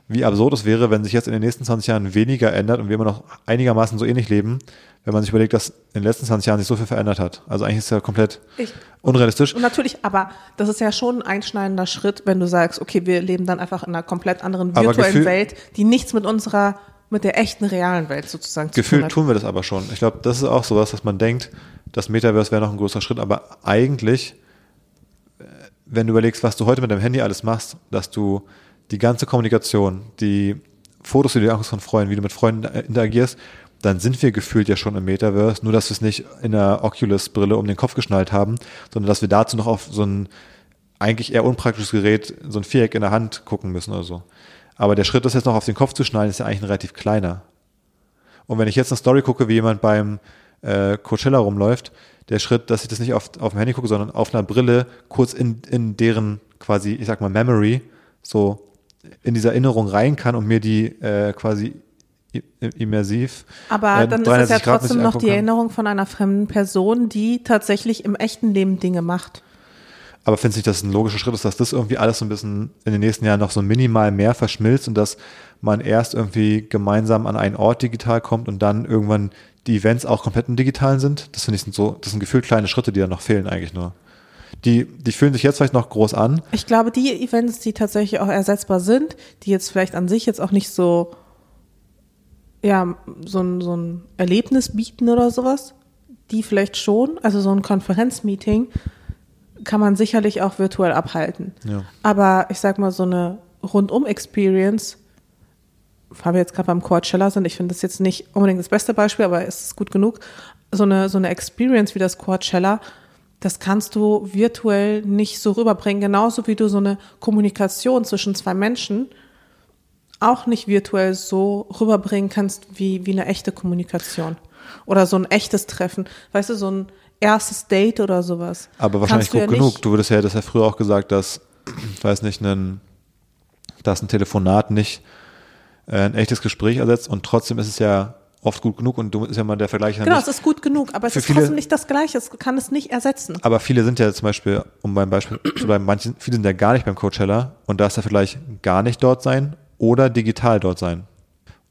wie absurd es wäre, wenn sich jetzt in den nächsten 20 Jahren weniger ändert und wir immer noch einigermaßen so ähnlich leben, wenn man sich überlegt, dass in den letzten 20 Jahren sich so viel verändert hat. Also eigentlich ist es ja komplett Ich- unrealistisch. Und natürlich, aber das ist ja schon ein einschneidender Schritt, wenn du sagst, okay, wir leben dann einfach in einer komplett anderen virtuellen Gefühl- Welt, die nichts mit unserer, mit der echten realen Welt sozusagen zu tun Gefühlt hat. tun wir das aber schon. Ich glaube, das ist auch sowas, dass man denkt, das Metaverse wäre noch ein großer Schritt, aber eigentlich, äh, wenn du überlegst, was du heute mit deinem Handy alles machst, dass du die ganze Kommunikation, die Fotos, die du anguckst von Freunden, wie du mit Freunden äh, interagierst, dann sind wir gefühlt ja schon im Metaverse, nur dass wir es nicht in einer Oculus-Brille um den Kopf geschnallt haben, sondern dass wir dazu noch auf so ein eigentlich eher unpraktisches Gerät, so ein Viereck in der Hand gucken müssen oder so. Aber der Schritt, das jetzt noch auf den Kopf zu schnallen, ist ja eigentlich ein relativ kleiner. Und wenn ich jetzt eine Story gucke, wie jemand beim äh, Coachella rumläuft, der Schritt, dass ich das nicht auf, auf dem Handy gucke, sondern auf einer Brille kurz in, in deren quasi, ich sag mal, Memory, so in diese Erinnerung rein kann und mir die äh, quasi immersiv. Aber äh, dann ist es ja 360 Grad trotzdem noch die kann. Erinnerung von einer fremden Person, die tatsächlich im echten Leben Dinge macht. Aber findest du nicht, dass es ein logischer Schritt ist, dass das irgendwie alles so ein bisschen in den nächsten Jahren noch so minimal mehr verschmilzt und dass man erst irgendwie gemeinsam an einen Ort digital kommt und dann irgendwann die Events auch komplett im Digitalen sind? Das finde ich sind so, das sind gefühlt kleine Schritte, die da noch fehlen eigentlich nur. Die, die fühlen sich jetzt vielleicht noch groß an, Ich glaube, die Events, die tatsächlich auch ersetzbar sind, die jetzt vielleicht an sich jetzt auch nicht so, ja, so ein, so ein Erlebnis bieten oder sowas, die vielleicht schon, also so ein Konferenzmeeting kann man sicherlich auch virtuell abhalten. Ja. Aber ich sag mal, so eine Rundum-Experience, weil wir jetzt gerade beim Coachella sind, ich finde das jetzt nicht unbedingt das beste Beispiel, aber es ist gut genug. So eine, so eine Experience wie das Coachella, das kannst du virtuell nicht so rüberbringen. Genauso wie du so eine Kommunikation zwischen zwei Menschen auch nicht virtuell so rüberbringen kannst wie, wie eine echte Kommunikation. Oder so ein echtes Treffen. Weißt du, so ein erstes Date oder sowas. aber wahrscheinlich gut ja genug. Du würdest ja, das ja früher auch gesagt, dass, ich weiß nicht, ein, dass ein Telefonat nicht äh, ein echtes Gespräch ersetzt und trotzdem ist es ja oft gut genug und du ist ja mal der Vergleich Genau, es ist gut genug, aber es ist viele- trotzdem nicht das Gleiche. Es kann es nicht ersetzen. Aber viele sind ja zum Beispiel, um beim Beispiel zu bleiben, manche, viele sind ja gar nicht beim Coachella und da ist der Vergleich gar nicht dort sein oder digital dort sein.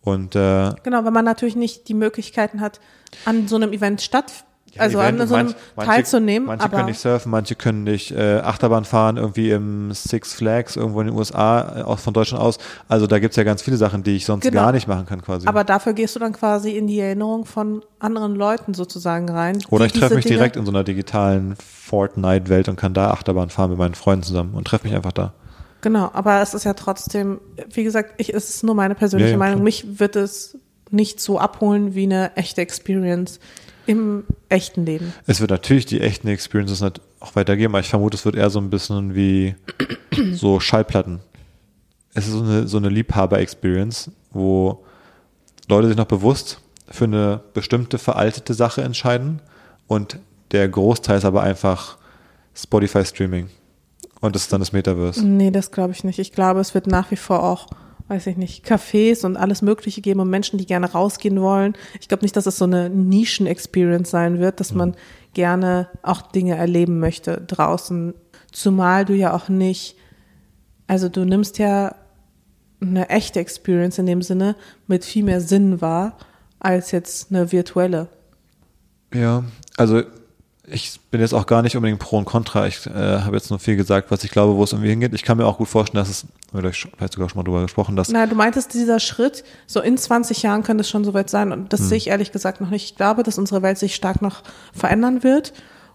Und äh, Genau, wenn man natürlich nicht die Möglichkeiten hat, an so einem Event statt, also Event an so einem manch- manche- teilzunehmen. Manche können nicht surfen, manche können nicht äh, Achterbahn fahren, irgendwie im Six Flags irgendwo in den USA, äh, auch von Deutschland aus. Also da gibt's ja ganz viele Sachen, die ich sonst Genau. gar nicht machen kann quasi. aber dafür gehst du dann quasi in die Erinnerung von anderen Leuten sozusagen rein. Oder ich treffe mich Dinge- direkt in so einer digitalen Fortnite-Welt und kann da Achterbahn fahren mit meinen Freunden zusammen und treffe mich einfach da. Genau, aber es ist ja trotzdem, wie gesagt, ich, es ist nur meine persönliche Ja, ja, Meinung. klar. Mich wird es nicht so abholen wie eine echte Experience im echten Leben. Es wird natürlich die echten Experiences nicht auch weitergeben, aber ich vermute, es wird eher so ein bisschen wie so Schallplatten. Es ist so eine, so eine Liebhaber-Experience, wo Leute sich noch bewusst für eine bestimmte veraltete Sache entscheiden und der Großteil ist aber einfach Spotify-Streaming. Und das ist dann das Metaverse. Nee, das glaube ich nicht. Ich glaube, es wird nach wie vor auch, weiß ich nicht, Cafés und alles Mögliche geben und Menschen, die gerne rausgehen wollen. Ich glaube nicht, dass es so eine Nischen-Experience sein wird, dass man gerne auch Dinge erleben möchte draußen. Zumal du ja auch nicht, also du nimmst ja eine echte Experience in dem Sinne mit viel mehr Sinn wahr als jetzt eine virtuelle. Ja, also ich bin jetzt auch gar nicht unbedingt pro und contra. Ich äh, habe jetzt nur viel gesagt, was ich glaube, wo es irgendwie hingeht. Ich kann mir auch gut vorstellen, dass es, oder ich vielleicht sogar schon mal drüber gesprochen, dass Na, du meintest, dieser Schritt, so in 20 Jahren könnte es schon soweit sein. Und das sehe ich ehrlich gesagt noch nicht. Ich glaube, dass unsere Welt sich stark noch verändern wird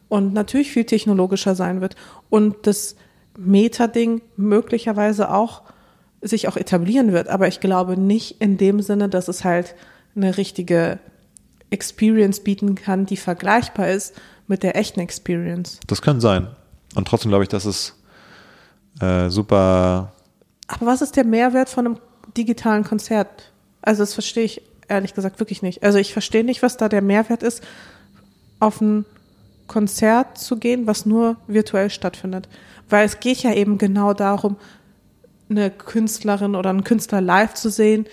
und natürlich viel technologischer sein wird. Und das Meta-Ding möglicherweise auch sich auch etablieren wird. Aber ich glaube nicht in dem Sinne, dass es halt eine richtige Experience bieten kann, die vergleichbar ist mit der echten Experience. das kann sein. Und trotzdem glaube ich, dass es äh, super Aber was ist der Mehrwert von einem digitalen Konzert? Also das verstehe ich ehrlich gesagt wirklich nicht. Also ich verstehe nicht, was da der Mehrwert ist, auf ein Konzert zu gehen, was nur virtuell stattfindet. Weil es geht ja eben genau darum, eine Künstlerin oder einen Künstler live zu sehen,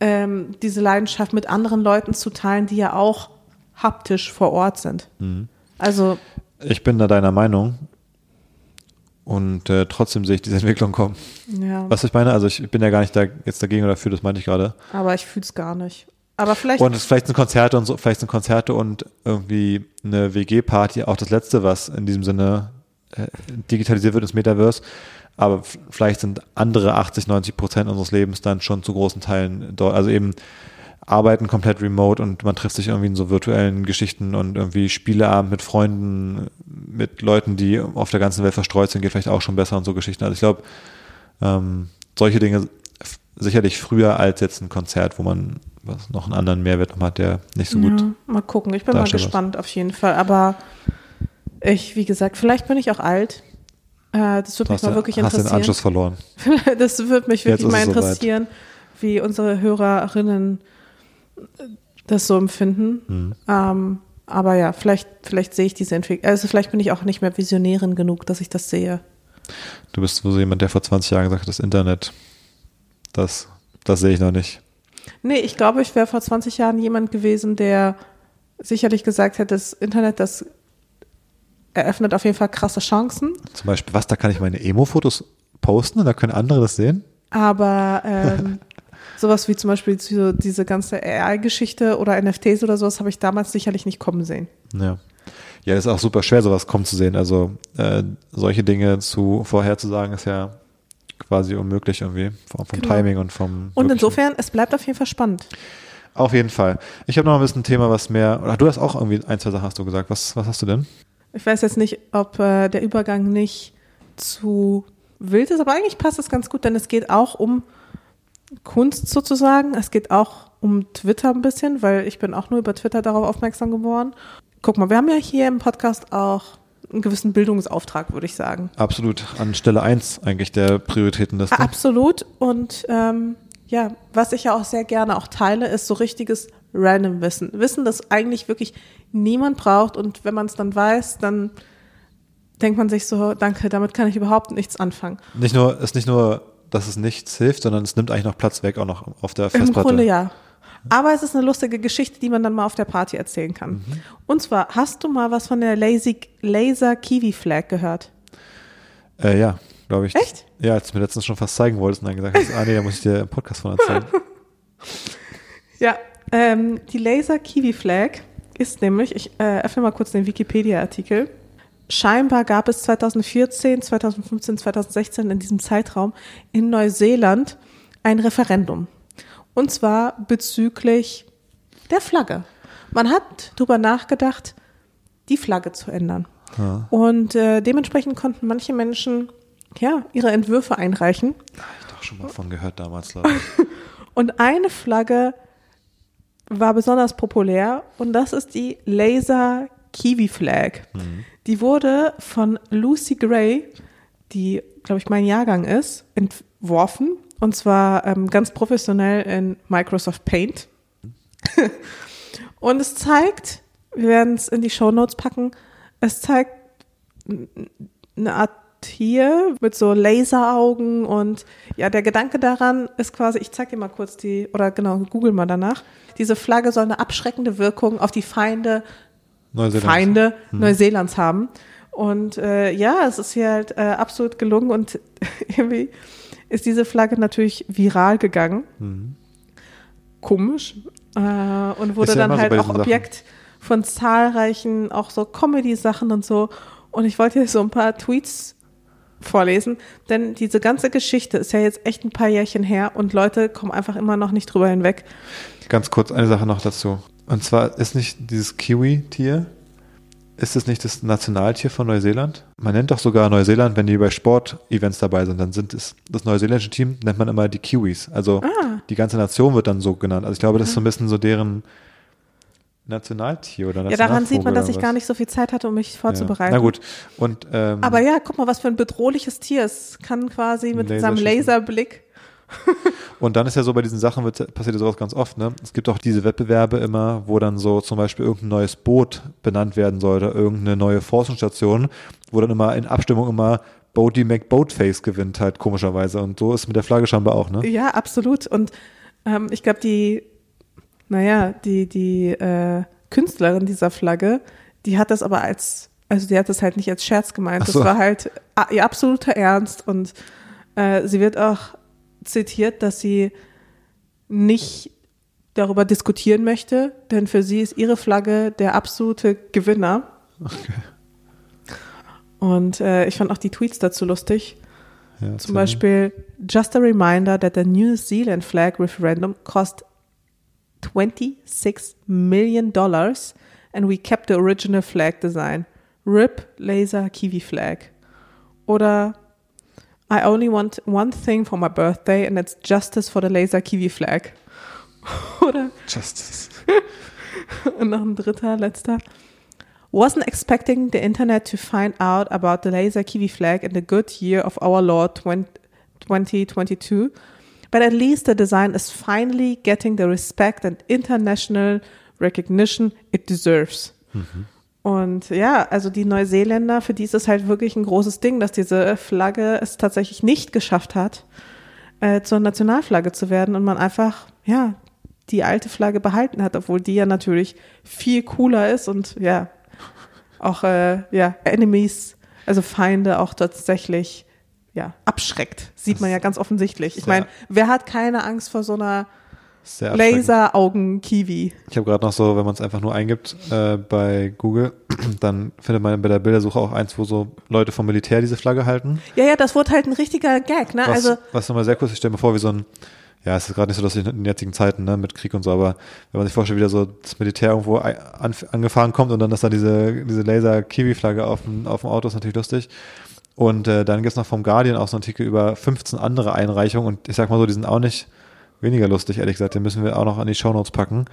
ähm, diese Leidenschaft mit anderen Leuten zu teilen, die ja auch haptisch vor Ort sind. Mhm. Also, Ich bin da deiner Meinung. Und äh, trotzdem sehe ich diese Entwicklung kommen. ja, Was ich meine, also ich bin ja gar nicht da jetzt dagegen oder dafür, das meinte ich gerade. aber ich fühle es gar nicht. Aber vielleicht, Und es, vielleicht sind Konzerte und so, vielleicht sind Konzerte und irgendwie eine WG-Party auch das Letzte, was in diesem Sinne äh, digitalisiert wird ins Metaverse. Aber vielleicht sind andere 80, 90 Prozent unseres Lebens dann schon zu großen Teilen dort. Also eben arbeiten komplett remote und man trifft sich irgendwie in so virtuellen Geschichten und irgendwie Spieleabend mit Freunden, mit Leuten, die auf der ganzen Welt verstreut sind, geht vielleicht auch schon besser und so Geschichten. Also ich glaube, ähm, solche Dinge sicherlich früher als jetzt ein Konzert, wo man was noch einen anderen Mehrwert hat, der nicht so gut. Ja, mal gucken. Ich bin mal darstellt was. gespannt auf jeden Fall. Aber ich, wie gesagt, vielleicht bin ich auch alt. Äh, das würde mich mal ja, wirklich hast den interessieren. Anschluss verloren. Das würde mich wirklich mal interessieren, wie unsere Hörerinnen das so empfinden. Mhm. Ähm, aber ja, vielleicht, vielleicht sehe ich diese Entwicklung. Also vielleicht bin ich auch nicht mehr Visionärin genug, dass ich das sehe. Du bist so jemand, der vor 20 Jahren gesagt hat, das Internet, das, das sehe ich noch nicht. Nee, ich glaube, ich wäre vor 20 Jahren jemand gewesen, der sicherlich gesagt hätte, das Internet, das eröffnet auf jeden Fall krasse Chancen. Zum Beispiel, was, da kann ich meine Emo-Fotos posten und da können andere das sehen? Aber ähm, sowas wie zum Beispiel diese ganze AI-Geschichte oder NFTs oder sowas habe ich damals sicherlich nicht kommen sehen. Ja. Ja, das ist auch super schwer, sowas kommen zu sehen. Also äh, solche Dinge zu vorherzusagen, ist ja quasi unmöglich irgendwie. Vom, vom Genau. Timing und vom. Und insofern, es bleibt auf jeden Fall spannend. Auf jeden Fall. Ich habe noch ein bisschen ein Thema, was mehr. Oder du hast auch irgendwie ein, zwei Sachen hast du gesagt. Was, was hast du denn? Ich weiß jetzt nicht, ob äh, der Übergang nicht zu wild ist, aber eigentlich passt es ganz gut, denn es geht auch um Kunst sozusagen. Es geht auch um Twitter ein bisschen, weil ich bin auch nur über Twitter darauf aufmerksam geworden. Guck mal, wir haben ja hier im Podcast auch einen gewissen Bildungsauftrag, würde ich sagen. Absolut an Stelle eins eigentlich der Prioritätenliste. Absolut. Und ähm, ja, was ich ja auch sehr gerne auch teile, ist so richtiges Random Wissen. Wissen, das eigentlich wirklich niemand braucht. Und wenn man es dann weiß, dann denkt man sich so, danke, damit kann ich überhaupt nichts anfangen. Nicht nur, ist nicht nur, dass es nichts hilft, sondern es nimmt eigentlich noch Platz weg, auch noch auf der Im Festplatte. Grunde ja. Aber es ist eine lustige Geschichte, die man dann mal auf der Party erzählen kann. Mhm. Und zwar, hast du mal was von der Lazy, Laser Kiwi Flag gehört? Äh, ja, glaube ich. Echt? Ja, als du mir letztens schon fast zeigen wolltest und dann gesagt hast, ah nee, da muss ich dir im Podcast von erzählen. Ja, ähm, die Laser Kiwi Flag ist nämlich, ich äh, öffne mal kurz den Wikipedia-Artikel. Scheinbar gab es 2014, 2015, 2016 in diesem Zeitraum in Neuseeland ein Referendum. Und zwar bezüglich der Flagge. Man hat darüber nachgedacht, die Flagge zu ändern. Ja. Und äh, dementsprechend konnten manche Menschen ja, ihre Entwürfe einreichen. Hab ich doch schon mal von gehört damals, glaube ich. Und eine Flagge war besonders populär und das ist die Laser Kiwi Flag. Die wurde von Lucy Gray, die, glaube ich, mein Jahrgang ist, entworfen. Und zwar ähm, ganz professionell in Microsoft Paint. und es zeigt, wir werden es in die Show Notes packen, es zeigt eine Art Tier mit so Laseraugen und ja, der Gedanke daran ist quasi, ich zeig dir mal kurz die, oder genau, google mal danach. Diese Flagge soll eine abschreckende Wirkung auf die Feinde, Neuseeland. Feinde Neuseelands haben. Und äh, ja, es ist hier halt äh, absolut gelungen und irgendwie ist diese Flagge natürlich viral gegangen. Komisch. Äh, und wurde dann so halt bei auch diesen Sachen. Objekt von zahlreichen, auch so Comedy-Sachen und so. Und ich wollte hier so ein paar Tweets vorlesen, denn diese ganze Geschichte ist ja jetzt echt ein paar Jährchen her und Leute kommen einfach immer noch nicht drüber hinweg. Ganz kurz eine Sache noch dazu. Und zwar ist nicht dieses Kiwi-Tier, ist es nicht das Nationaltier von Neuseeland? Man nennt doch sogar Neuseeland, wenn die bei Sportevents dabei sind, dann sind es das neuseeländische Team, nennt man immer die Kiwis. Also Ah. die ganze Nation wird dann so genannt. Also ich glaube, das ist so ein bisschen so deren Nationaltier oder Ja, daran sieht man, Nationalvogel dass ich gar nicht so viel Zeit hatte, um mich vorzubereiten. Ja. Na gut. Und, ähm, Aber ja, guck mal, was für ein bedrohliches Tier. Es kann quasi mit seinem Laserschießen. Laserblick. Und dann ist ja so bei diesen Sachen wird, passiert ja sowas ganz oft, ne? Es gibt auch diese Wettbewerbe immer, wo dann so zum Beispiel irgendein neues Boot benannt werden soll oder irgendeine neue Forschungsstation, wo dann immer in Abstimmung immer Bodie McBoatface gewinnt halt komischerweise. Und so ist es mit der Flagge scheinbar auch, ne? Ja, absolut. Und ähm, ich glaube, die, naja, die, die äh, Künstlerin dieser Flagge, die hat das aber als, also die hat das halt nicht als Scherz gemeint. So. Das war halt a- ihr absoluter Ernst und äh, sie wird auch zitiert, dass sie nicht darüber diskutieren möchte, denn für sie ist ihre Flagge der absolute Gewinner. Und äh, ich fand auch die Tweets dazu lustig. Ja, Zum Beispiel, just a reminder that the New Zealand flag referendum cost 26 million dollars and we kept the original flag design. RIP Laser Kiwi Flag. Oder I only want one thing for my birthday and it's justice for the Laser Kiwi Flag. Oder. Justice. und noch ein dritter, letzter. Wasn't expecting the internet to find out about the laser kiwi flag in the good year of our Lord 2022, but at least the design is finally getting the respect and international recognition it deserves. Mm-hmm. Und ja, also die Neuseeländer, für die ist es halt wirklich ein großes Ding, dass diese Flagge es tatsächlich nicht geschafft hat, äh, zur Nationalflagge zu werden und man einfach, ja, die alte Flagge behalten hat, obwohl die ja natürlich viel cooler ist und ja, auch äh, ja, Enemies, also Feinde auch tatsächlich ja, abschreckt. Sieht man ja ganz offensichtlich. Ich meine, wer hat keine Angst vor so einer Sehr abschreckend. Laser-Augen-Kiwi? Ich habe gerade noch so, wenn man es einfach nur eingibt äh, bei Google, dann findet man bei der Bildersuche auch eins, wo so Leute vom Militär diese Flagge halten. Ja, ja, das wurde halt ein richtiger Gag, ne? Was, Also, was nochmal sehr kurz, ich stelle mir vor, wie so ein, ja, es ist gerade nicht so lustig in den jetzigen Zeiten, ne, mit Krieg und so, aber wenn man sich vorstellt, wie da so das Militär irgendwo an, angefahren kommt und dann ist da diese, diese Laser-Kiwi-Flagge auf dem, auf dem Auto, ist natürlich lustig. Und äh, dann gibt's noch vom Guardian auch so einen Artikel über 15 andere Einreichungen und ich sag mal so, die sind auch nicht weniger lustig, ehrlich gesagt. Den müssen wir auch noch an die Shownotes packen,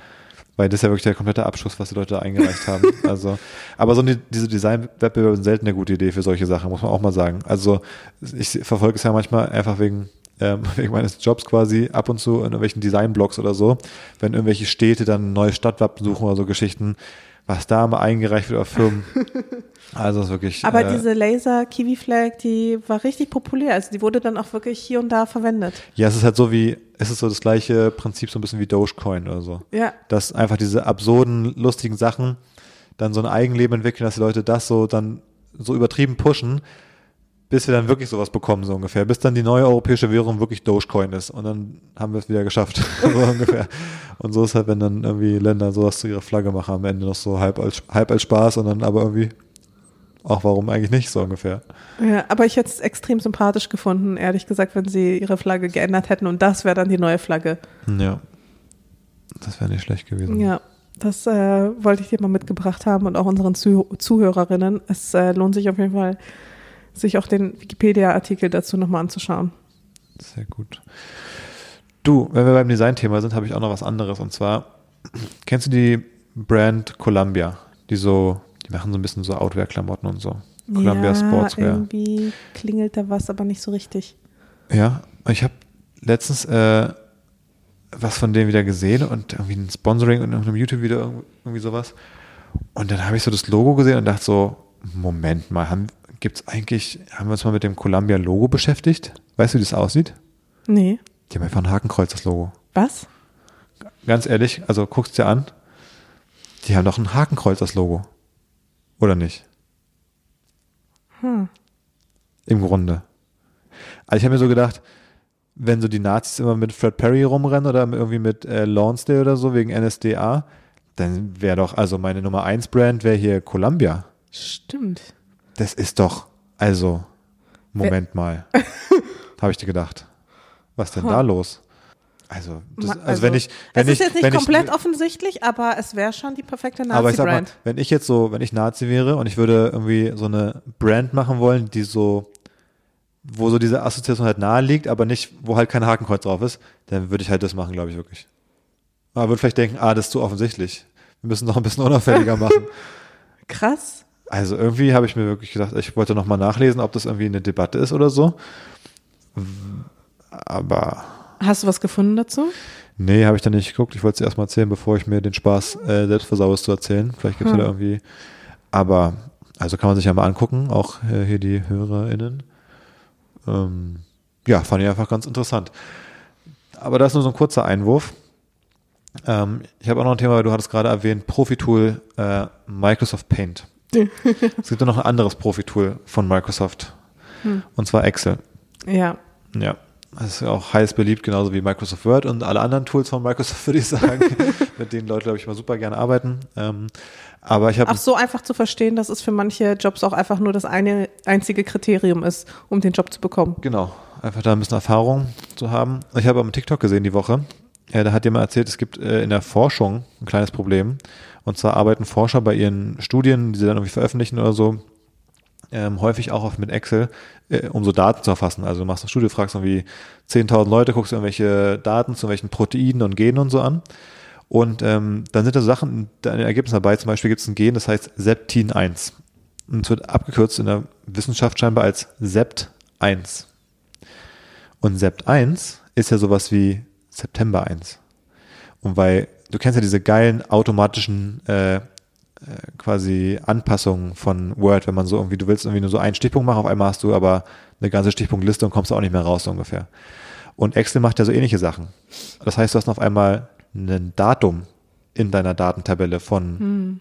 weil das ist ja wirklich der komplette Abschuss, was die Leute da eingereicht haben. Also, aber so die, diese Design-Wettbewerbe sind selten eine gute Idee für solche Sachen, muss man auch mal sagen. Also ich verfolge es ja manchmal einfach wegen ähm, wegen meines Jobs quasi ab und zu in irgendwelchen Designblogs oder so, wenn irgendwelche Städte dann ein neues Stadtwappen suchen oder so Geschichten, was da mal eingereicht wird auf Firmen. Also das ist wirklich. aber äh, diese Laser-Kiwi-Flag, die war richtig populär. Also die wurde dann auch wirklich hier und da verwendet. ja, es ist halt so wie, es ist so das gleiche Prinzip, so ein bisschen wie Dogecoin oder so. Ja. Dass einfach diese absurden, lustigen Sachen dann so ein Eigenleben entwickeln, dass die Leute das so dann so übertrieben pushen, bis wir dann wirklich sowas bekommen, so ungefähr. Bis dann die neue europäische Währung wirklich Dogecoin ist. Und dann haben wir es wieder geschafft, so ungefähr. Und so ist halt, wenn dann irgendwie Länder sowas zu ihrer Flagge machen, am Ende noch so halb als, halb als Spaß und dann aber irgendwie auch warum eigentlich nicht, so ungefähr. Ja, aber ich hätte es extrem sympathisch gefunden, ehrlich gesagt, wenn sie ihre Flagge geändert hätten und das wäre dann die neue Flagge. Ja. Das wäre nicht schlecht gewesen. Ja, das äh, wollte ich dir mal mitgebracht haben und auch unseren Zuh Zuhörerinnen. Es äh, lohnt sich auf jeden Fall, sich auch den Wikipedia-Artikel dazu nochmal anzuschauen. Sehr gut. Du, wenn wir beim Design-Thema sind, habe ich auch noch was anderes. Und zwar, kennst du die Brand Columbia? Die so, die machen so ein bisschen so Outwear-Klamotten und so. Columbia ja, Sportswear. irgendwie klingelt da was, aber nicht so richtig. Ja, ich habe letztens äh, was von denen wieder gesehen und irgendwie ein Sponsoring in einem YouTube-Video irgendwie sowas. Und dann habe ich so das Logo gesehen und dachte so, Moment mal, haben, gibt's eigentlich, haben wir uns mal mit dem Columbia-Logo beschäftigt? Weißt du, wie das aussieht? Nee. Die haben einfach ein Hakenkreuz, das Logo. Was? Ganz ehrlich, also guckst dir an, die haben doch ein Hakenkreuz, das Logo. Oder nicht? Hm. Im Grunde. Also ich habe mir so gedacht, wenn so die Nazis immer mit Fred Perry rumrennen oder irgendwie mit äh, Lonsdale oder so wegen NSDA, dann wäre doch, also meine Nummer 1 Brand wäre hier Columbia. Stimmt. Das ist doch, also, Moment mal. habe ich dir gedacht. Was denn da los? Also, das, Ma- also, wenn ich, wenn es ich, ist jetzt nicht komplett ich, offensichtlich, aber es wäre schon die perfekte aber ich sag mal, Nazi-Brand. wenn ich jetzt so, wenn ich Nazi wäre und ich würde irgendwie so eine Brand machen wollen, die so, wo so diese Assoziation halt nahe liegt, aber nicht, wo halt kein Hakenkreuz drauf ist, dann würde ich halt das machen, glaube ich wirklich. Aber würde vielleicht denken, ah, das ist zu offensichtlich. Wir müssen noch ein bisschen unauffälliger machen. Krass. Also irgendwie habe ich mir wirklich gedacht, ich wollte noch mal nachlesen, ob das irgendwie eine Debatte ist oder so. Aber Hast du was gefunden dazu? Nee, habe ich dann nicht geguckt. Ich wollte es erst mal erzählen, bevor ich mir den Spaß äh, selbst versaue, es zu erzählen. Vielleicht gibt es Hm. da irgendwie. Aber, also kann man sich ja mal angucken, auch äh, hier die HörerInnen. Ähm, ja, fand ich einfach ganz interessant. Aber das ist nur so ein kurzer Einwurf. Ähm, ich habe auch noch ein Thema, weil du hattest gerade erwähnt, Profi-Tool äh, Microsoft Paint. Es gibt ja noch ein anderes Profi-Tool von Microsoft. Und zwar Excel. Ja. Ja. Das ist ja auch heiß beliebt, genauso wie Microsoft Word und alle anderen Tools von Microsoft, würde ich sagen, mit denen Leute, glaube ich, mal super gerne arbeiten. Ähm, aber ich habe Ach, so einfach zu verstehen, dass es für manche Jobs auch einfach nur das eine einzige Kriterium ist, um den Job zu bekommen. Genau, einfach da ein bisschen Erfahrung zu haben. Ich habe am TikTok gesehen die Woche, ja, da hat jemand erzählt, es gibt äh, in der Forschung ein kleines Problem. Und zwar arbeiten Forscher bei ihren Studien, die sie dann irgendwie veröffentlichen oder so, ähm, häufig auch auf mit Excel, äh, um so Daten zu erfassen. Also du machst eine Studie, fragst irgendwie 10.000 Leute, guckst irgendwelche Daten zu welchen Proteinen und Genen und so an. Und ähm, dann sind da so Sachen in den Ergebnissen dabei. Zum Beispiel gibt es ein Gen, das heißt Septin 1. Und es wird abgekürzt in der Wissenschaft scheinbar als Sept1. Und Sept 1 ist ja sowas wie September 1. Und weil, du kennst ja diese geilen automatischen äh, äh, quasi Anpassungen von Word, wenn man so irgendwie, du willst irgendwie nur so einen Stichpunkt machen, auf einmal hast du aber eine ganze Stichpunktliste und kommst auch nicht mehr raus, so ungefähr. Und Excel macht ja so ähnliche Sachen. Das heißt, du hast auf einmal ein Datum in deiner Datentabelle von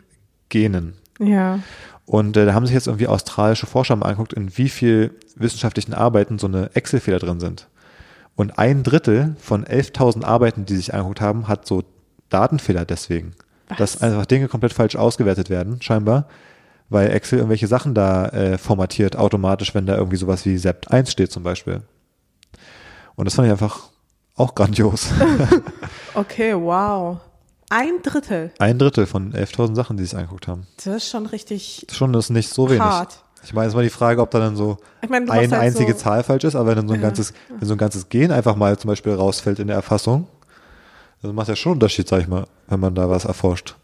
Genen. Ja. Und äh, da haben sich jetzt irgendwie australische Forscher mal angeguckt, in wie viel wissenschaftlichen Arbeiten so eine Excel-Fehler drin sind. Und ein Drittel von 11.000 Arbeiten, die sich angeguckt haben, hat so Datenfehler deswegen. Was? Dass einfach Dinge komplett falsch ausgewertet werden, scheinbar, weil Excel irgendwelche Sachen da äh, formatiert automatisch, wenn da irgendwie sowas wie Sept 1 steht zum Beispiel. Und das fand ich einfach auch grandios. Okay, wow. Ein Drittel. Ein Drittel von 11.000 Sachen, die sich angeguckt haben. Das ist schon richtig Schon ist nicht so wenig. hart. Ich meine, es war die Frage, ob da dann so meine, eine halt einzige so, Zahl falsch ist, aber wenn dann so ein Ja. ganzes, wenn so ein ganzes Gen einfach mal zum Beispiel rausfällt in der Erfassung, das macht ja schon einen Unterschied, sag ich mal, wenn man da was erforscht.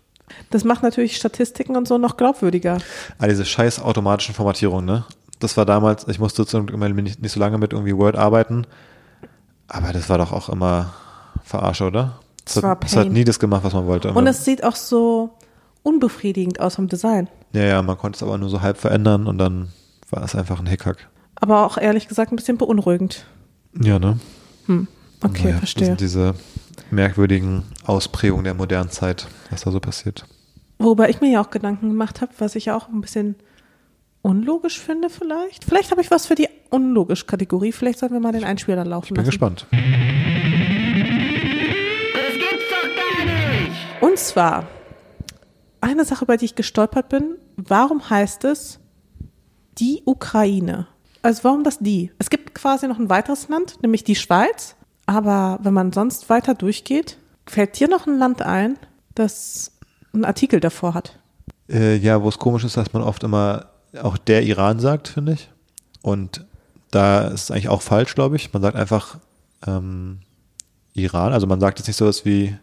Das macht natürlich Statistiken und so noch glaubwürdiger. Ah, diese scheiß automatischen Formatierungen, ne? Das war damals, ich musste zum nicht, nicht so lange mit irgendwie Word arbeiten, aber das war doch auch immer Verarsche, oder? Das, Das war hat, das hat nie das gemacht, was man wollte. Und es sieht auch so unbefriedigend aus vom Design. Ja, ja, man konnte es aber nur so halb verändern und dann war es einfach ein Hickhack. Aber auch ehrlich gesagt ein bisschen beunruhigend. Ja, ne? Hm. Okay, Naja, Das verstehe. sind diese merkwürdigen Ausprägungen der modernen Zeit, was da so passiert. Wobei ich mir ja auch Gedanken gemacht habe, was ich auch ein bisschen unlogisch finde vielleicht. Vielleicht habe ich was für die unlogisch Kategorie. Vielleicht sollten wir mal den Einspieler laufen Ich bin lassen. gespannt. Das gibt's doch gar nicht! Und zwar eine Sache, über die ich gestolpert bin. Warum heißt es die Ukraine? Also warum das die? Es gibt quasi noch ein weiteres Land, nämlich die Schweiz. Aber wenn man sonst weiter durchgeht, fällt dir noch ein Land ein, das einen Artikel davor hat. Äh, ja, wo es komisch ist, dass man oft immer auch der Iran sagt, finde ich. Und da ist es eigentlich auch falsch, glaube ich. Man sagt einfach ähm, Iran. Also man sagt jetzt nicht so was wie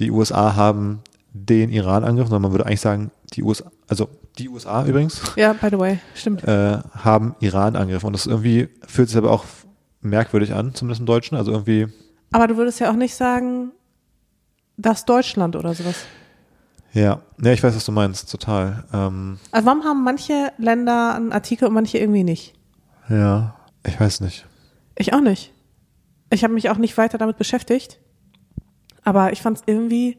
die USA haben den Iran angegriffen, sondern man würde eigentlich sagen, die USA, also die USA übrigens, Ja, by the way, stimmt. äh, haben Iran angegriffen. Und das irgendwie fühlt sich aber auch merkwürdig an, zumindest im Deutschen. Also irgendwie, Aber du würdest ja auch nicht sagen, das Deutschland oder sowas. ja, ja, ich weiß, was du meinst, total. Ähm, Also warum haben manche Länder einen Artikel und manche irgendwie nicht? ja, ich weiß nicht. Ich auch nicht. Ich habe mich auch nicht weiter damit beschäftigt. Aber ich fand es irgendwie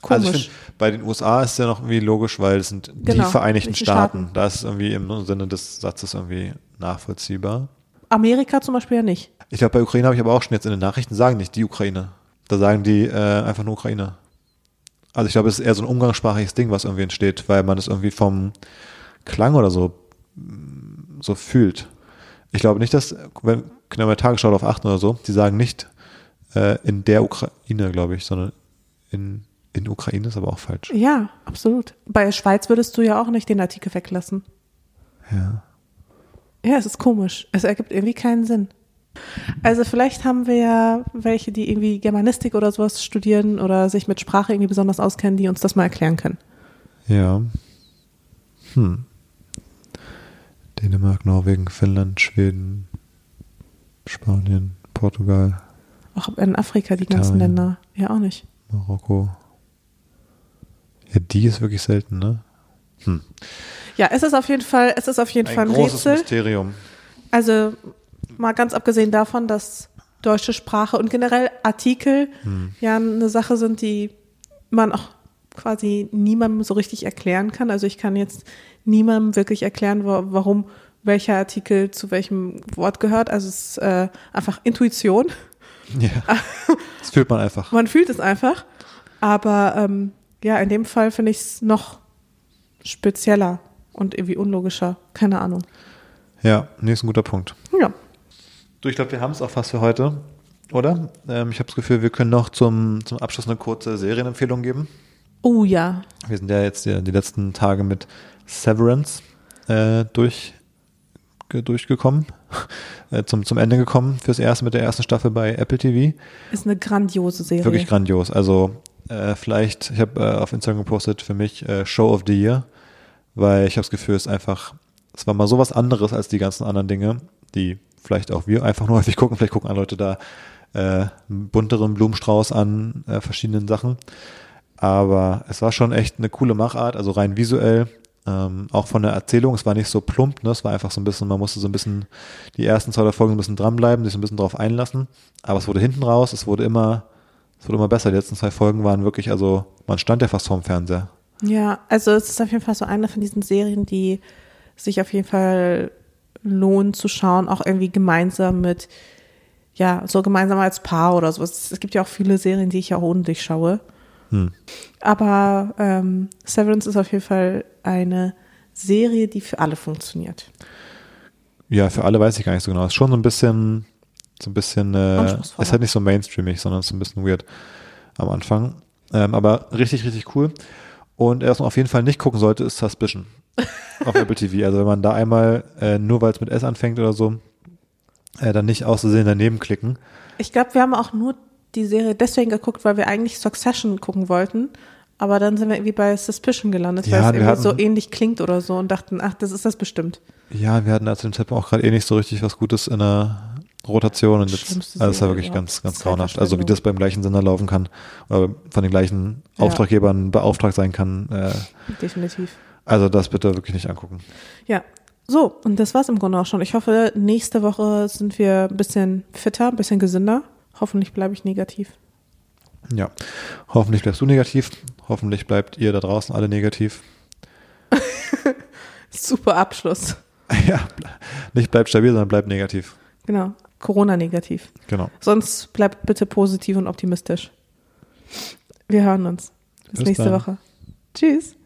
komisch. Also ich finde, bei den USA ist es ja noch irgendwie logisch, weil es sind Genau, die Vereinigten Staaten. Staaten. Da ist irgendwie im Sinne des Satzes irgendwie nachvollziehbar. Amerika zum Beispiel ja nicht. Ich glaube, bei Ukraine habe ich aber auch schon jetzt in den Nachrichten sagen nicht die Ukraine. Da sagen die äh, einfach nur Ukraine. Also ich glaube, es ist eher so ein umgangssprachliches Ding, was irgendwie entsteht, weil man es irgendwie vom Klang oder so mm, so fühlt. Ich glaube nicht, dass, wenn wir bei Tagesschau darauf achten oder so, die sagen nicht äh, in der Ukraine, glaube ich, sondern in, in Ukraine ist aber auch falsch. Ja, absolut. Bei Schweiz würdest du ja auch nicht den Artikel weglassen. Ja. Ja, es ist komisch. Es ergibt irgendwie keinen Sinn. Also vielleicht haben wir ja welche, die irgendwie Germanistik oder sowas studieren oder sich mit Sprache irgendwie besonders auskennen, die uns das mal erklären können. Ja. Hm. Dänemark, Norwegen, Finnland, Schweden, Spanien, Portugal, Auch in Afrika, die ganzen Italien. Länder. Ja, auch nicht. Marokko. Ja, die ist wirklich selten, ne? Hm. Ja, es ist auf jeden Fall, es ist auf jeden Fall ein großes Rätsel. Mysterium. Also mal ganz abgesehen davon, dass deutsche Sprache und generell Artikel Hm. ja eine Sache sind, die man auch quasi niemandem so richtig erklären kann. Also ich kann jetzt niemandem wirklich erklären, wa- warum welcher Artikel zu welchem Wort gehört. Also es ist äh, einfach Intuition. Ja. Das fühlt man einfach. Man fühlt es einfach. Aber ähm, ja, in dem Fall finde ich es noch spezieller und irgendwie unlogischer. Keine Ahnung. Ja, nee, ist ein guter Punkt. Ja. Du, ich glaube, wir haben es auch fast für heute, oder? Ähm, ich habe das Gefühl, wir können noch zum, zum Abschluss eine kurze Serienempfehlung geben. Oh ja. Wir sind ja jetzt die, die letzten Tage mit Severance äh, durch, ge- durchgekommen, äh, zum, zum Ende gekommen fürs erste mit der ersten Staffel bei Apple TV. Ist eine grandiose Serie. Wirklich grandios. Also äh, vielleicht, ich habe äh, auf Instagram gepostet für mich äh, Show of the Year, weil ich habe das Gefühl, es ist einfach, es war mal sowas anderes als die ganzen anderen Dinge, die vielleicht auch wir einfach nur häufig gucken. Vielleicht gucken andere Leute da äh, einen bunteren Blumenstrauß an äh, verschiedenen Sachen. Aber es war schon echt eine coole Machart, also rein visuell, ähm, auch von der Erzählung. Es war nicht so plump, ne? es war einfach so ein bisschen, man musste so ein bisschen die ersten zwei Folgen ein bisschen dranbleiben, sich ein bisschen drauf einlassen. Aber es wurde hinten raus, es wurde immer, es wurde immer besser. Die letzten zwei Folgen waren wirklich, also man stand ja fast vorm Fernseher. Ja, also es ist auf jeden Fall so eine von diesen Serien, die sich auf jeden Fall lohnen zu schauen, auch irgendwie gemeinsam mit, ja, so gemeinsam als Paar oder sowas. Es gibt ja auch viele Serien, die ich ja auch ohne dich schaue. Hm. Aber ähm, Severance ist auf jeden Fall eine Serie, die für alle funktioniert. Ja, für alle weiß ich gar nicht so genau. Es ist schon so ein bisschen, so ein bisschen, äh, es ist halt nicht so mainstreamig, sondern es ist ein bisschen weird am Anfang. Ähm, aber richtig, richtig cool. Und was man auf jeden Fall nicht gucken sollte, ist Suspicion auf Apple TV. Also wenn man da einmal, äh, nur weil es mit S anfängt oder so, äh, dann nicht auszusehen daneben klicken. Ich glaube, wir haben auch nur die Serie deswegen geguckt, weil wir eigentlich Succession gucken wollten. Aber dann sind wir irgendwie bei Suspicion gelandet, weil Ja, es wir irgendwie so hatten- ähnlich klingt oder so und dachten, ach, das ist das bestimmt. Ja, wir hatten zu dem Zeitpunkt auch gerade eh nicht so richtig was Gutes in der Rotation und jetzt, Schlimmste also es war Serie wirklich überhaupt. ganz, ganz grauenhaft. Also wie das beim gleichen Sender laufen kann oder von den gleichen Ja. Auftraggebern beauftragt sein kann. Äh, Definitiv. also das bitte wirklich nicht angucken. Ja. So, und das war's im Grunde auch schon. Ich hoffe, nächste Woche sind wir ein bisschen fitter, ein bisschen gesünder. Hoffentlich bleibe ich negativ. Ja, hoffentlich bleibst du negativ. Hoffentlich bleibt ihr da draußen alle negativ. Super Abschluss. ja, nicht bleibt stabil, sondern bleibt negativ. Genau. Corona-negativ. Genau. Sonst bleibt bitte positiv und optimistisch. Wir hören uns. Bis, Bis nächste dann. Woche. Tschüss.